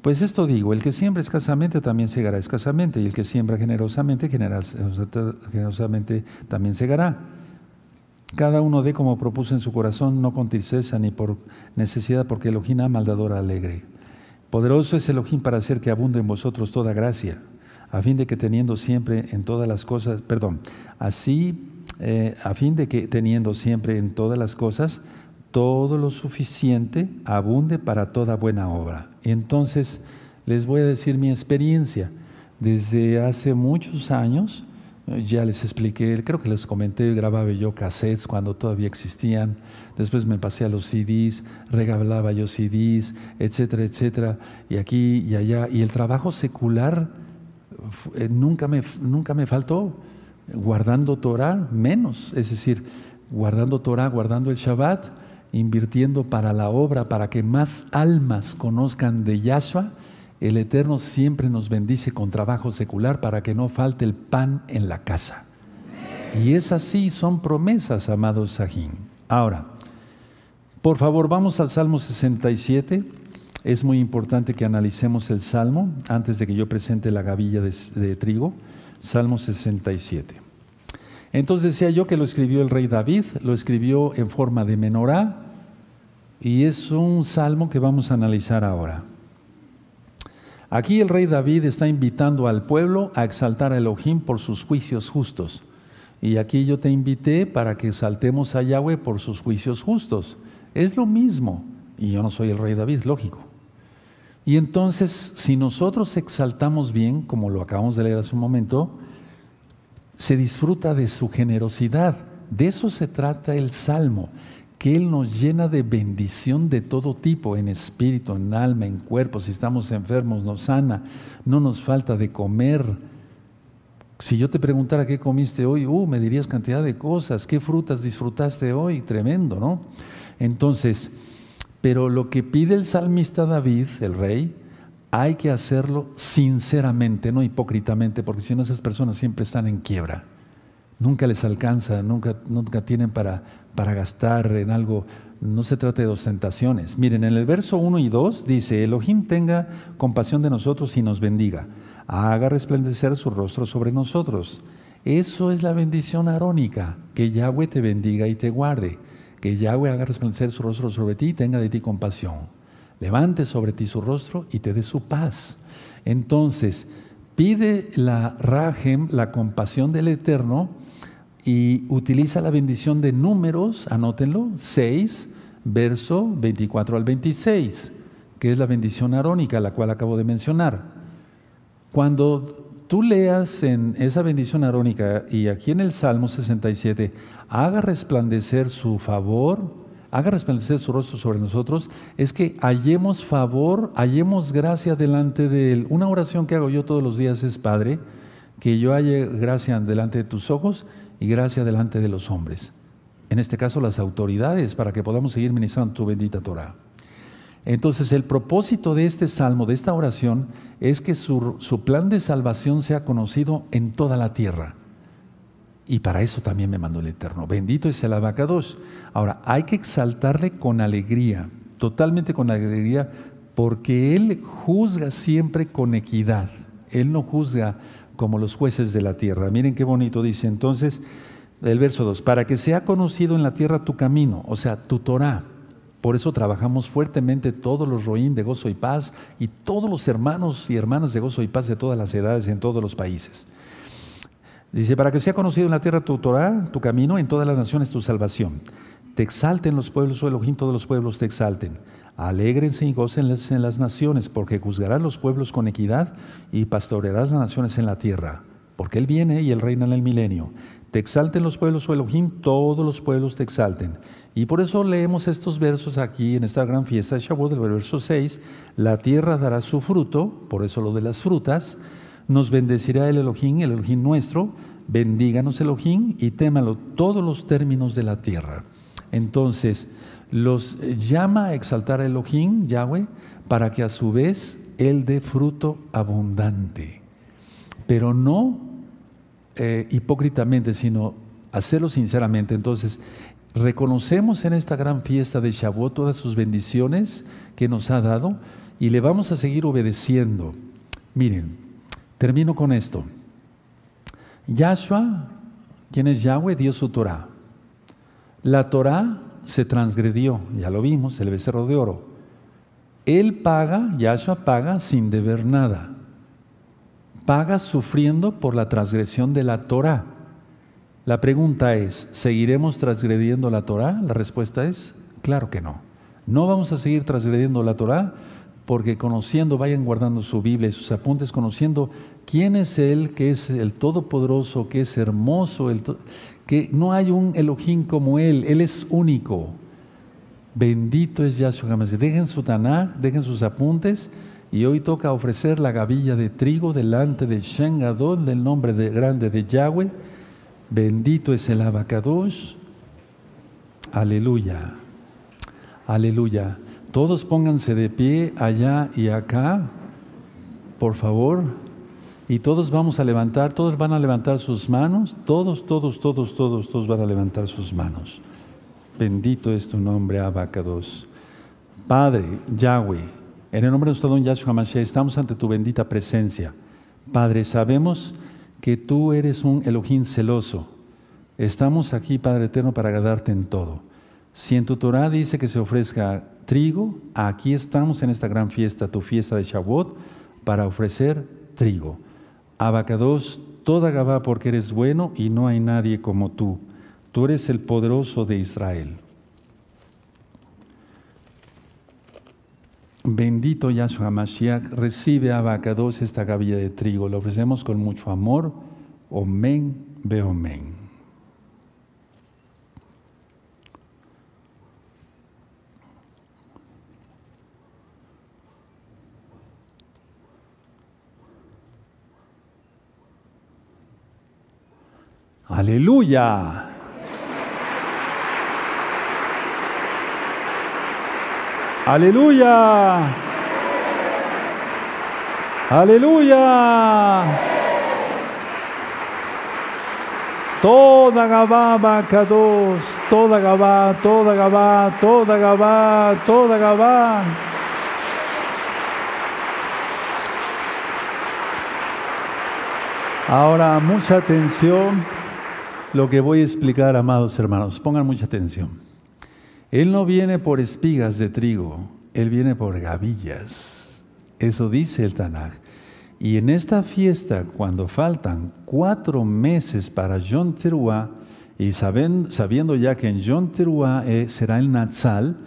Pues esto digo, el que siembra escasamente también segará escasamente, y el que siembra generosamente, generosamente también segará. Cada uno dé como propuso en su corazón, no con tristeza ni por necesidad, porque Elohim ama al alegre. Poderoso es Elohim para hacer que abunde en vosotros toda gracia, a fin de que teniendo siempre en todas las cosas, perdón, así, eh, a fin de que teniendo siempre en todas las cosas, todo lo suficiente abunde para toda buena obra. Entonces, les voy a decir mi experiencia. Desde hace muchos años, ya les expliqué, creo que les comenté, grababa yo cassettes cuando todavía existían, después me pasé a los CDs, regalaba yo CDs, etcétera, etcétera, y aquí y allá. Y el trabajo secular eh, nunca, me, nunca me faltó, guardando Torah menos, es decir, guardando Torah, guardando el Shabbat, invirtiendo para la obra, para que más almas conozcan de Yahshua el Eterno siempre nos bendice con trabajo secular para que no falte el pan en la casa. Y es así, son promesas, amados Sajín. Ahora, por favor, vamos al Salmo 67. Es muy importante que analicemos el Salmo antes de que yo presente la gavilla de, de trigo. Salmo 67. Entonces decía yo que lo escribió el rey David, lo escribió en forma de menorá, y es un salmo que vamos a analizar ahora. Aquí el rey David está invitando al pueblo a exaltar a Elohim por sus juicios justos. Y aquí yo te invité para que exaltemos a Yahweh por sus juicios justos. Es lo mismo. Y yo no soy el rey David, lógico. Y entonces, si nosotros exaltamos bien, como lo acabamos de leer hace un momento, se disfruta de su generosidad. De eso se trata el Salmo que Él nos llena de bendición de todo tipo, en espíritu, en alma, en cuerpo. Si estamos enfermos, nos sana, no nos falta de comer. Si yo te preguntara qué comiste hoy, uh, me dirías cantidad de cosas, qué frutas disfrutaste hoy, tremendo, ¿no? Entonces, pero lo que pide el salmista David, el rey, hay que hacerlo sinceramente, no hipócritamente, porque si no esas personas siempre están en quiebra. Nunca les alcanza, nunca, nunca tienen para para gastar en algo. No se trata de ostentaciones. Miren, en el verso 1 y 2 dice, Elohim tenga compasión de nosotros y nos bendiga. Haga resplandecer su rostro sobre nosotros. Eso es la bendición arónica, que Yahweh te bendiga y te guarde. Que Yahweh haga resplandecer su rostro sobre ti y tenga de ti compasión. Levante sobre ti su rostro y te dé su paz. Entonces, pide la Rajem, la compasión del Eterno, y utiliza la bendición de números, anótenlo, 6, verso 24 al 26, que es la bendición arónica, la cual acabo de mencionar. Cuando tú leas en esa bendición arónica y aquí en el Salmo 67, haga resplandecer su favor, haga resplandecer su rostro sobre nosotros, es que hallemos favor, hallemos gracia delante de Él. Una oración que hago yo todos los días es, Padre, que yo halle gracia delante de tus ojos y gracia delante de los hombres. En este caso, las autoridades, para que podamos seguir ministrando tu bendita Torah. Entonces, el propósito de este salmo, de esta oración, es que su, plan de salvación sea conocido en toda la tierra. Y para eso también me mandó el Eterno. Bendito es el abacados. Ahora, hay que exaltarle con alegría, totalmente con alegría, porque Él juzga siempre con equidad. Él no juzga como los jueces de la tierra. Miren qué bonito dice entonces el verso 2, para que sea conocido en la tierra tu camino, o sea, tu Torah. Por eso trabajamos fuertemente todos los roín de gozo y paz y todos los hermanos y hermanas de gozo y paz de todas las edades en todos los países. Dice, para que sea conocido en la tierra tu Torah, tu camino, en todas las naciones tu salvación. Te exalten los pueblos, o Elohim, todos los pueblos te exalten. Alégrense y gócenles en las naciones, porque juzgarás los pueblos con equidad y pastorearás las naciones en la tierra, porque Él viene y Él reina en el milenio. Te exalten los pueblos, o Elohim, todos los pueblos te exalten. Y por eso leemos estos versos aquí en esta gran fiesta de Shavuot, del verso 6, la tierra dará su fruto, por eso lo de las frutas, nos bendecirá el Elohim, el Elohim nuestro, bendíganos Elohim y témalo todos los términos de la tierra. Entonces, los llama a exaltar a Elohim, Yahweh, para que a su vez Él dé fruto abundante. Pero no eh, hipócritamente, sino hacerlo sinceramente. Entonces, reconocemos en esta gran fiesta de Shavuot todas sus bendiciones que nos ha dado y le vamos a seguir obedeciendo. Miren, termino con esto. Yahshua, quien es Yahweh, dio su Torah. La Torah se transgredió, ya lo vimos, el becerro de oro. Él paga, Yahshua paga sin deber nada. Paga sufriendo por la transgresión de la Torah. La pregunta es, ¿seguiremos transgrediendo la Torah? La respuesta es, claro que no. No vamos a seguir transgrediendo la Torah porque conociendo, vayan guardando su Biblia y sus apuntes, conociendo quién es Él, que es el Todopoderoso, que es hermoso, que no hay un Elohim como Él, Él es único. Bendito es Yahshua HaMashiach. Dejen su Tanaj, dejen sus apuntes y hoy toca ofrecer la gavilla de trigo delante de Shen del nombre de, grande de Yahweh. Bendito es el abacadosh. Aleluya. Aleluya. Todos pónganse de pie allá y acá, por favor. Y todos vamos a levantar, todos van a levantar sus manos, todos, todos, todos, todos, todos van a levantar sus manos. Bendito es tu nombre, Abacados. Padre, Yahweh, en el nombre de nuestro don Yahshua Mashiach, estamos ante tu bendita presencia. Padre, sabemos que tú eres un Elohim celoso. Estamos aquí, Padre eterno, para agradarte en todo. Si en tu Torah dice que se ofrezca trigo, aquí estamos en esta gran fiesta, tu fiesta de Shavuot, para ofrecer trigo. Abacados, toda Gabá porque eres bueno y no hay nadie como tú. Tú eres el poderoso de Israel. Bendito Yahshua Mashiach, recibe Abacados esta gavilla de trigo. Lo ofrecemos con mucho amor. Omen, beomen. Aleluya. Aleluya. Aleluya. Toda Gabá, Bacados, toda Gabá, toda Gabá, toda Gabá, toda Gabá. Ahora, mucha atención lo que voy a explicar, amados hermanos. Pongan mucha atención. Él no viene por espigas de trigo, Él viene por gavillas. Eso dice el Tanaj. Y en esta fiesta, cuando faltan cuatro meses para Yom Teruah, y sabiendo ya que en Yom Teruah eh, será el Natsal,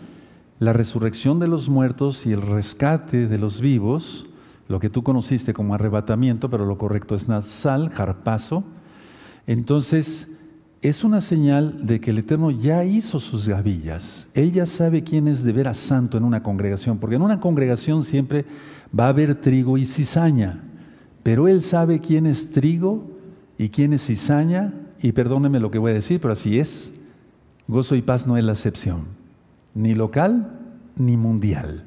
la resurrección de los muertos y el rescate de los vivos, lo que tú conociste como arrebatamiento, pero lo correcto es Natsal, jarpazo, entonces es una señal de que el Eterno ya hizo sus gavillas. Él ya sabe quién es de veras santo en una congregación, porque en una congregación siempre va a haber trigo y cizaña, pero Él sabe quién es trigo y quién es cizaña, y perdóneme lo que voy a decir, pero así es. Gozo y paz no es la excepción, ni local ni mundial.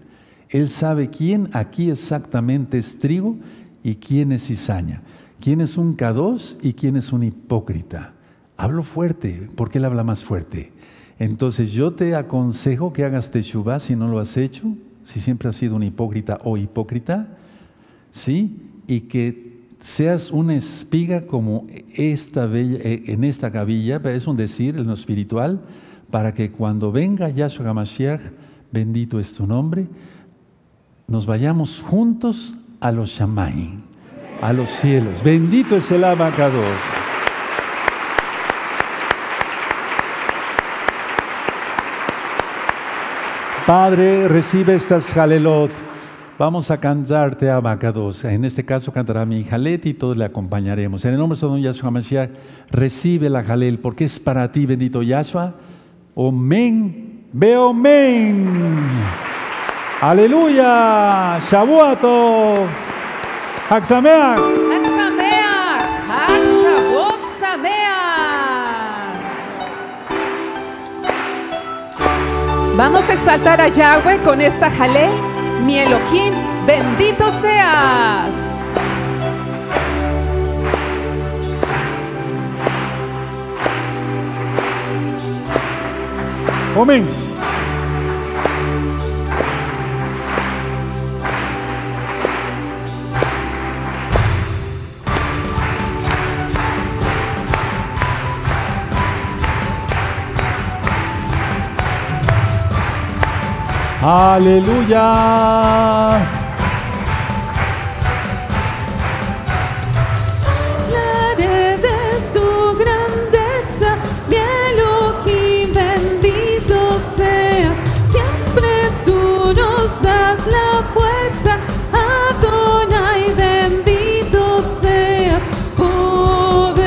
Él sabe quién aquí exactamente es trigo y quién es cizaña, quién es un K2 y quién es un hipócrita. Hablo fuerte, porque él habla más fuerte. Entonces yo te aconsejo que hagas teshuvah si no lo has hecho, si siempre has sido un hipócrita o hipócrita, ¿sí? Y que seas una espiga como esta bella, eh, en esta gavilla, es un decir en lo espiritual, para que cuando venga Yahshua HaMashiach, bendito es tu nombre, nos vayamos juntos a los Shamaim, a los cielos. Bendito es el abacados. Padre, recibe estas jalelot. Vamos a cantarte a Bacados. En este caso cantará mi jalet y todos le acompañaremos. En el nombre de Don Yahshua Mashiach, recibe la jalel porque es para ti, bendito Yahshua. Omen, veo men. Aleluya. Shabuato. Haxameach. Vamos a exaltar a Yahweh con esta jalé. Mi Elohim, bendito seas. Amén. Aleluya. Lare de tu grandeza, mielo que bendito seas, siempre tú nos das la fuerza, Adona bendito seas, puberoso,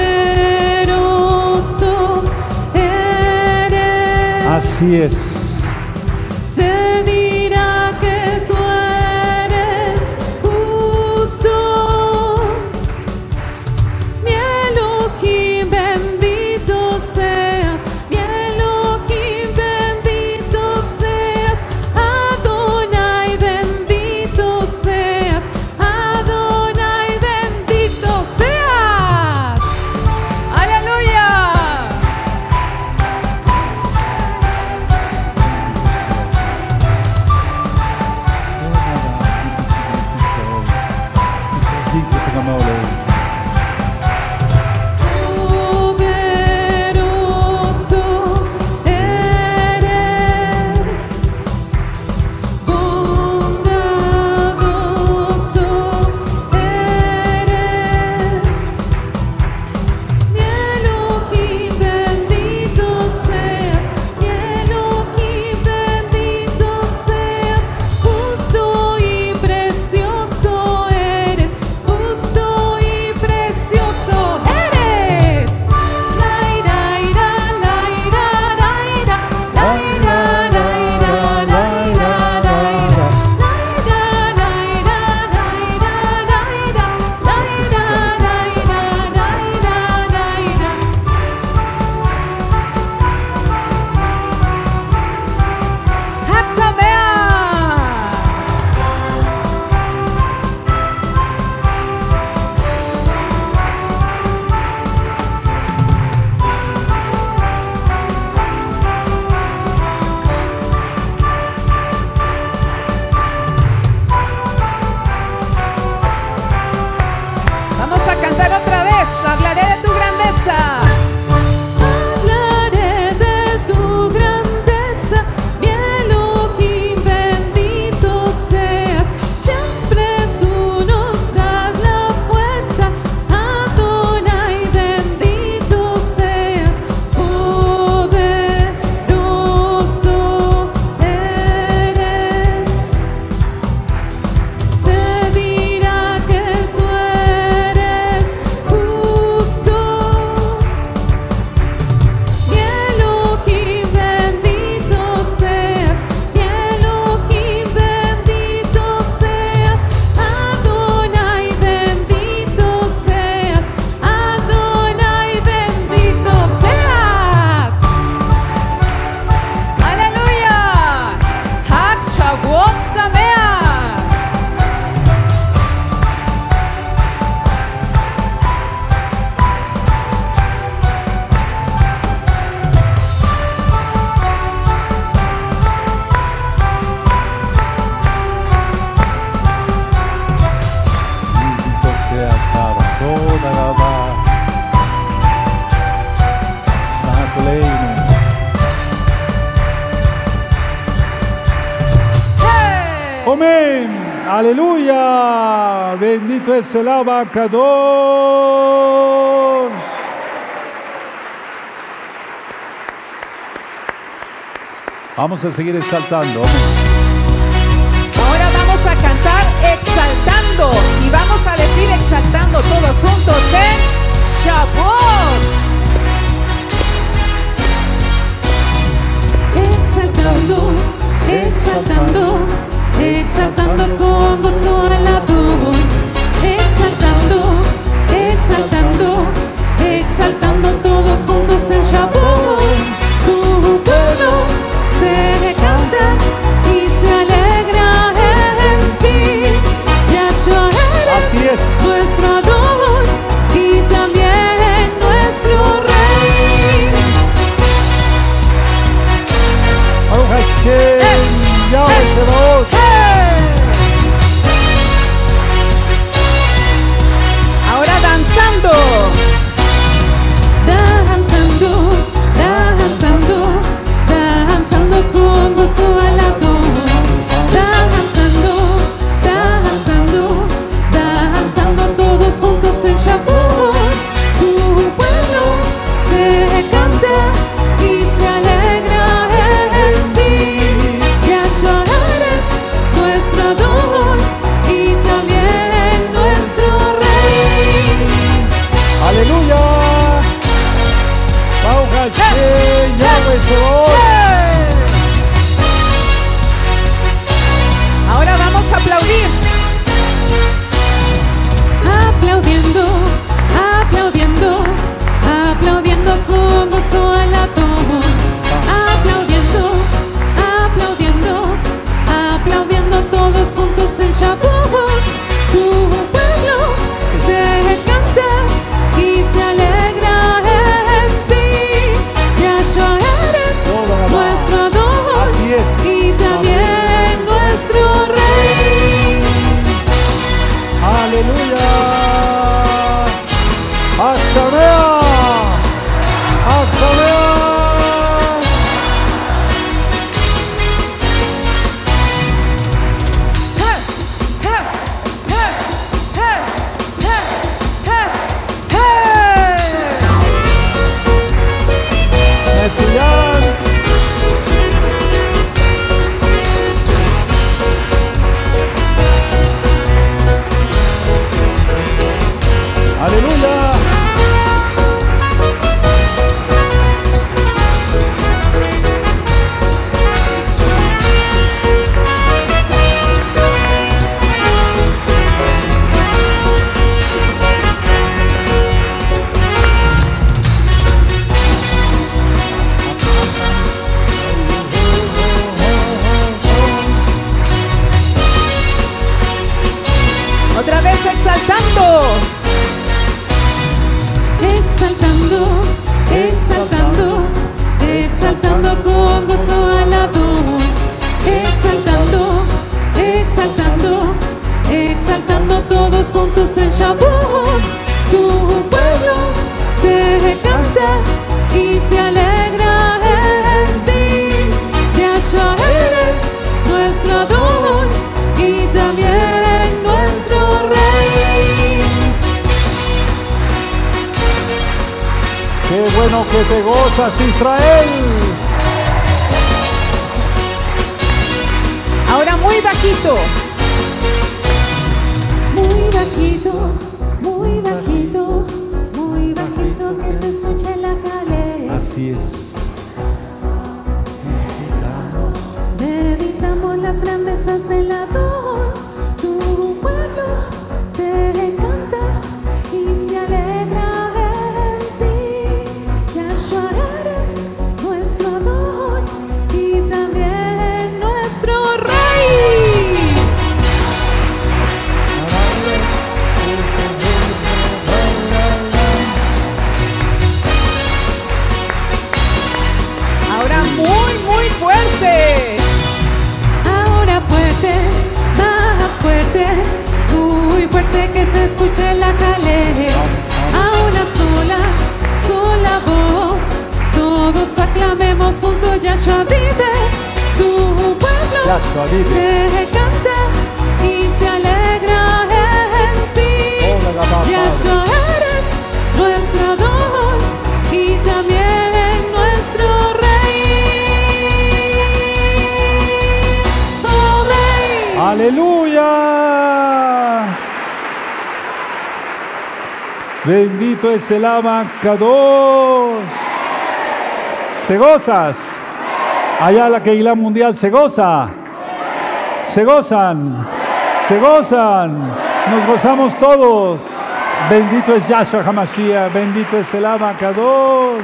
en. Así es. Aleluya. Bendito es el abacador. Vamos a seguir exaltando. Ahora vamos a cantar exaltando y vamos a decir exaltando todos juntos en Shabbat. Exaltando, exaltando exaltando con gozo alabo, exaltando, exaltando, exaltando todos juntos el Yahweh. Tu pueblo te canta y se alegra en ti. Yahshua eres nuestro adorador y también nuestro rey. sua la juntos en Shabbat. Tu pueblo te canta y se alegra en ti. Yahshua eres nuestro Adón y también nuestro Rey. Qué bueno que te gozas, Israel. Ahora muy bajito. Muy bajito, muy bajito, muy bajito que se escuche la jalea. Así es. Meditamos las grandezas del Adón. Vive. te canta y se alegra en ti. Yahshua eres nuestro don y también nuestro rey. Amén. Aleluya. Bendito es el Abacados. ¿Te gozas? Allá la Keilah Mundial se goza. Se gozan. Se gozan. Nos gozamos todos. Bendito es Yahshua Hamashiach. Bendito es el Abacados.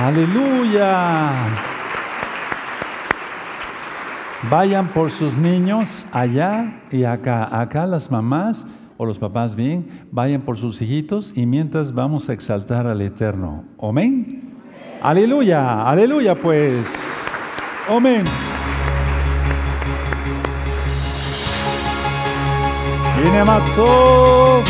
Aleluya. Vayan por sus niños allá y acá. Acá las mamás o los papás bien, vayan por sus hijitos y mientras vamos a exaltar al Eterno. Amén. Aleluya, aleluya pues. Amén. Viene mató.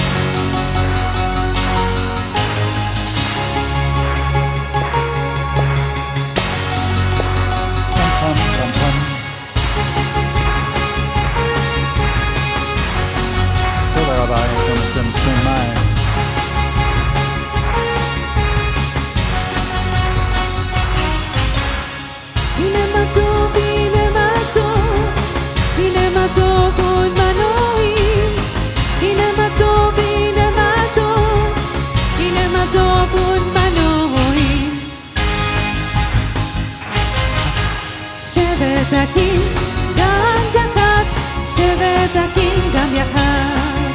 Dan dekat Cerita King dan jahat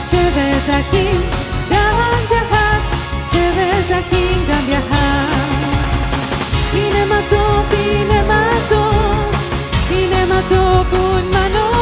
Cerita King dan dekat Cerita King dan jahat Minemato, minemato Minemato pun manu.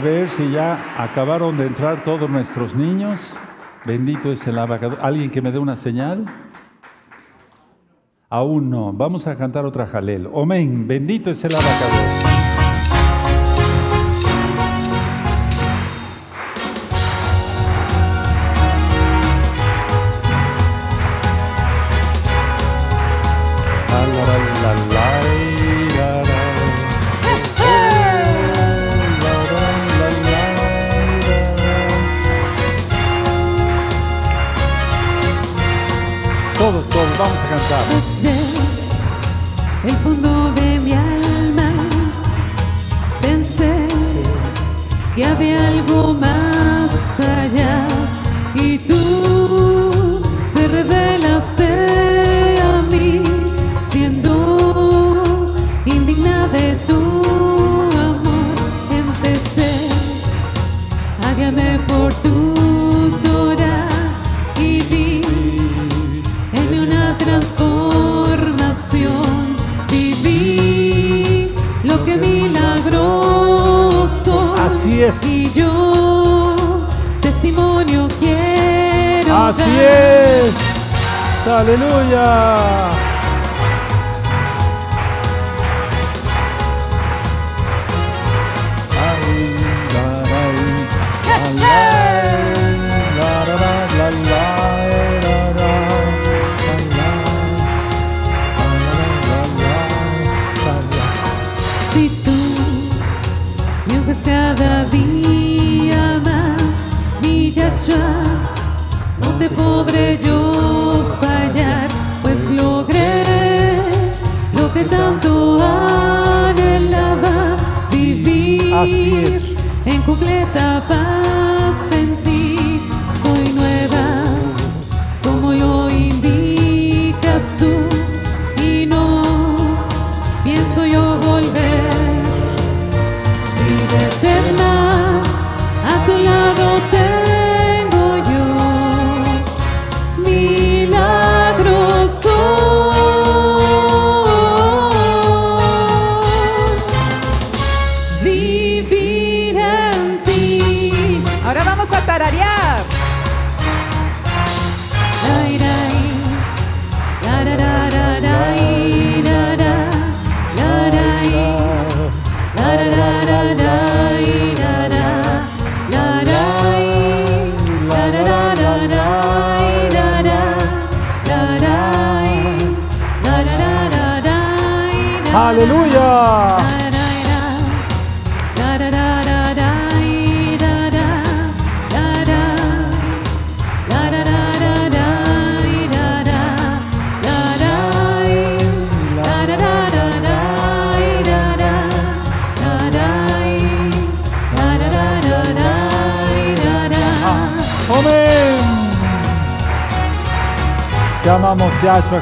Ver si ya acabaron de entrar todos nuestros niños. Bendito es el abacados. ¿Alguien que me dé una señal? Aún no. Vamos a cantar otra jalel. Amén. Bendito es el abacados.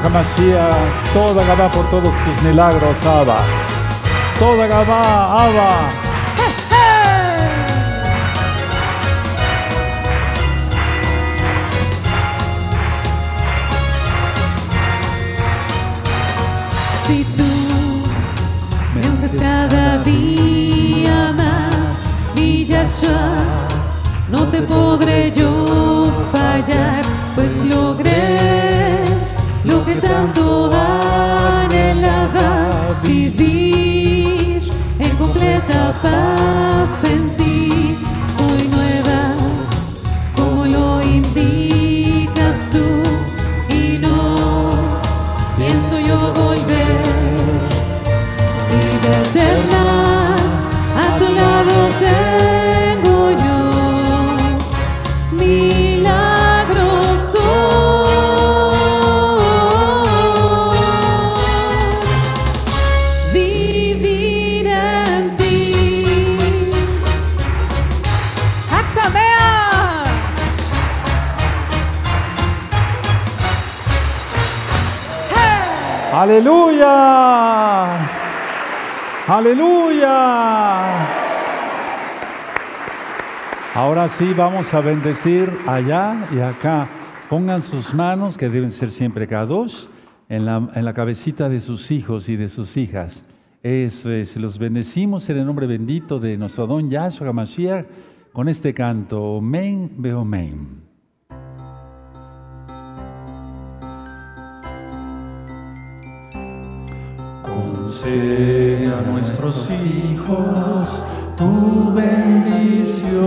HaMashiach. Toda Gabá por todos tus milagros, Abba. Toda Gabá, Abba. Si tú me unges cada día más, mi Yahshua, no te podré yo fallar, que tanto anhelaba vivir en completa paz Aleluya. Aleluya. Ahora sí vamos a bendecir allá y acá. Pongan sus manos, que deben ser siempre cada dos, en la, en la cabecita de sus hijos y de sus hijas. Eso es, los bendecimos en el nombre bendito de nuestro don Yahshua HaMashiach con este canto, Omen Beomen. Concede a nuestros hijos tu bendición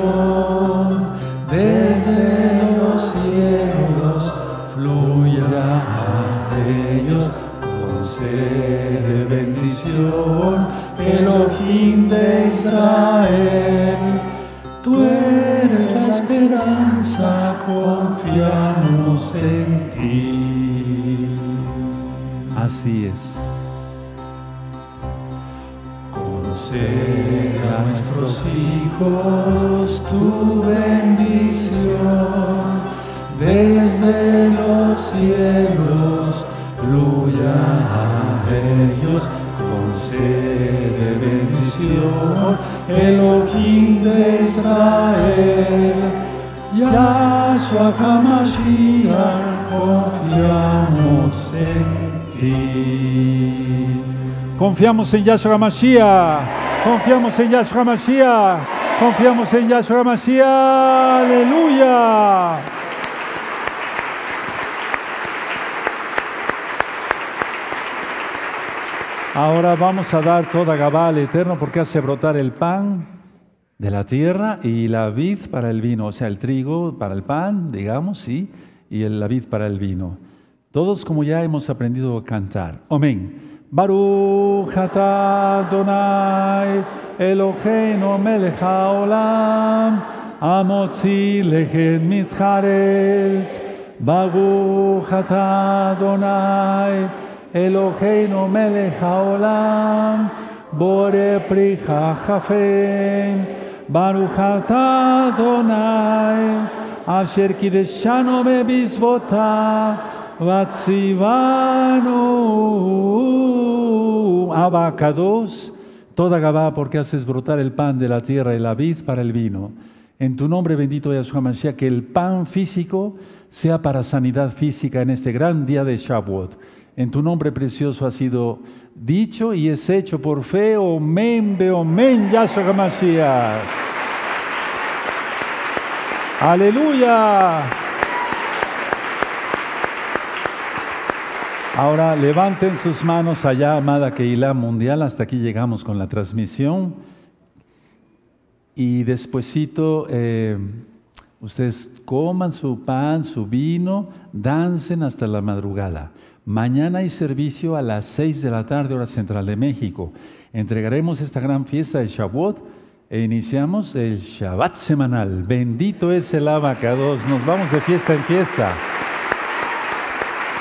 desde los cielos fluya a ellos. Concede bendición Elohim de Israel. Tú eres la esperanza confiamos en ti. Así es. Concede a nuestros hijos tu bendición. Desde los cielos fluya a ellos concede bendición. Elohim de Israel Yahshua HaMashiach confiamos en ti. Confiamos en Yahshua Mashiach. Confiamos en Yahshua Mashiach. Confiamos en Yahshua Mashiach. Aleluya. Ahora vamos a dar toda Gabá al Eterno porque hace brotar el pan de la tierra y la vid para el vino, o sea, el trigo para el pan, digamos, sí, y la vid para el vino. Todos como ya hemos aprendido a cantar. Amén. Baruch atah Adonai Eloheinu melech haolam Amotzi lechem mitcharetz Baruch atah Adonai Eloheinu melech haolam Bore pri hachafem Baruch atah Adonai Asher kideshanu bebizvotah Vatsivanu Abacados, toda Gabá, porque haces brotar el pan de la tierra y la vid para el vino. En tu nombre bendito Yahshua Mashiach, que el pan físico sea para sanidad física en este gran día de Shavuot. En tu nombre precioso ha sido dicho y es hecho por fe. Omen, beomen, Yahshua Mashiach. Aleluya. Ahora levanten sus manos allá, amada Keilah Mundial. Hasta aquí llegamos con la transmisión. Y despuesito eh, ustedes coman su pan, su vino, dancen hasta la madrugada. Mañana hay servicio a las 6 de la tarde, hora central de México. Entregaremos esta gran fiesta de Shavuot e iniciamos el Shabbat semanal. Bendito es el abacados. Nos vamos de fiesta en fiesta.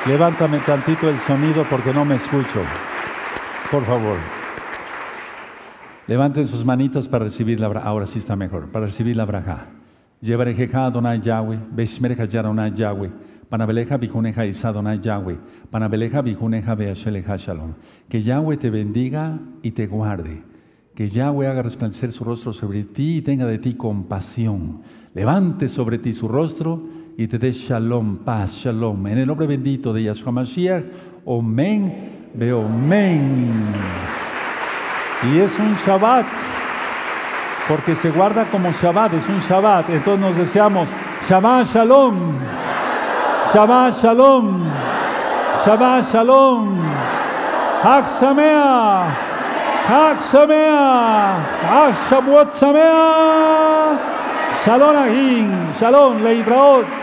Levántame tantito el sonido porque no me escucho. Por favor. Levanten sus manitas para recibir la braja. Ahora sí está mejor. Para recibir la braja. Llevarejeja Adonai Yahweh. Beshmereja Yaronai Yahweh. Panabeleja bijuneja Isa Adonai Yahweh. Panabeleja bijuneja Beasheleja Shalom. Que Yahweh te bendiga y te guarde. Que Yahweh haga resplandecer su rostro sobre ti y tenga de ti compasión. Levante sobre ti su rostro y te dé shalom, paz, shalom. En el nombre bendito de Yahshua Mashiach, omen, beomen. Y es un Shabbat, porque se guarda como Shabbat, es un Shabbat. Entonces nos deseamos Shabbat Shalom, Shabbat Shalom, Shabbat Shalom, Hag Sameach, Hag Shavuot Sameach, Shalom Agin, Shalom Leitraot.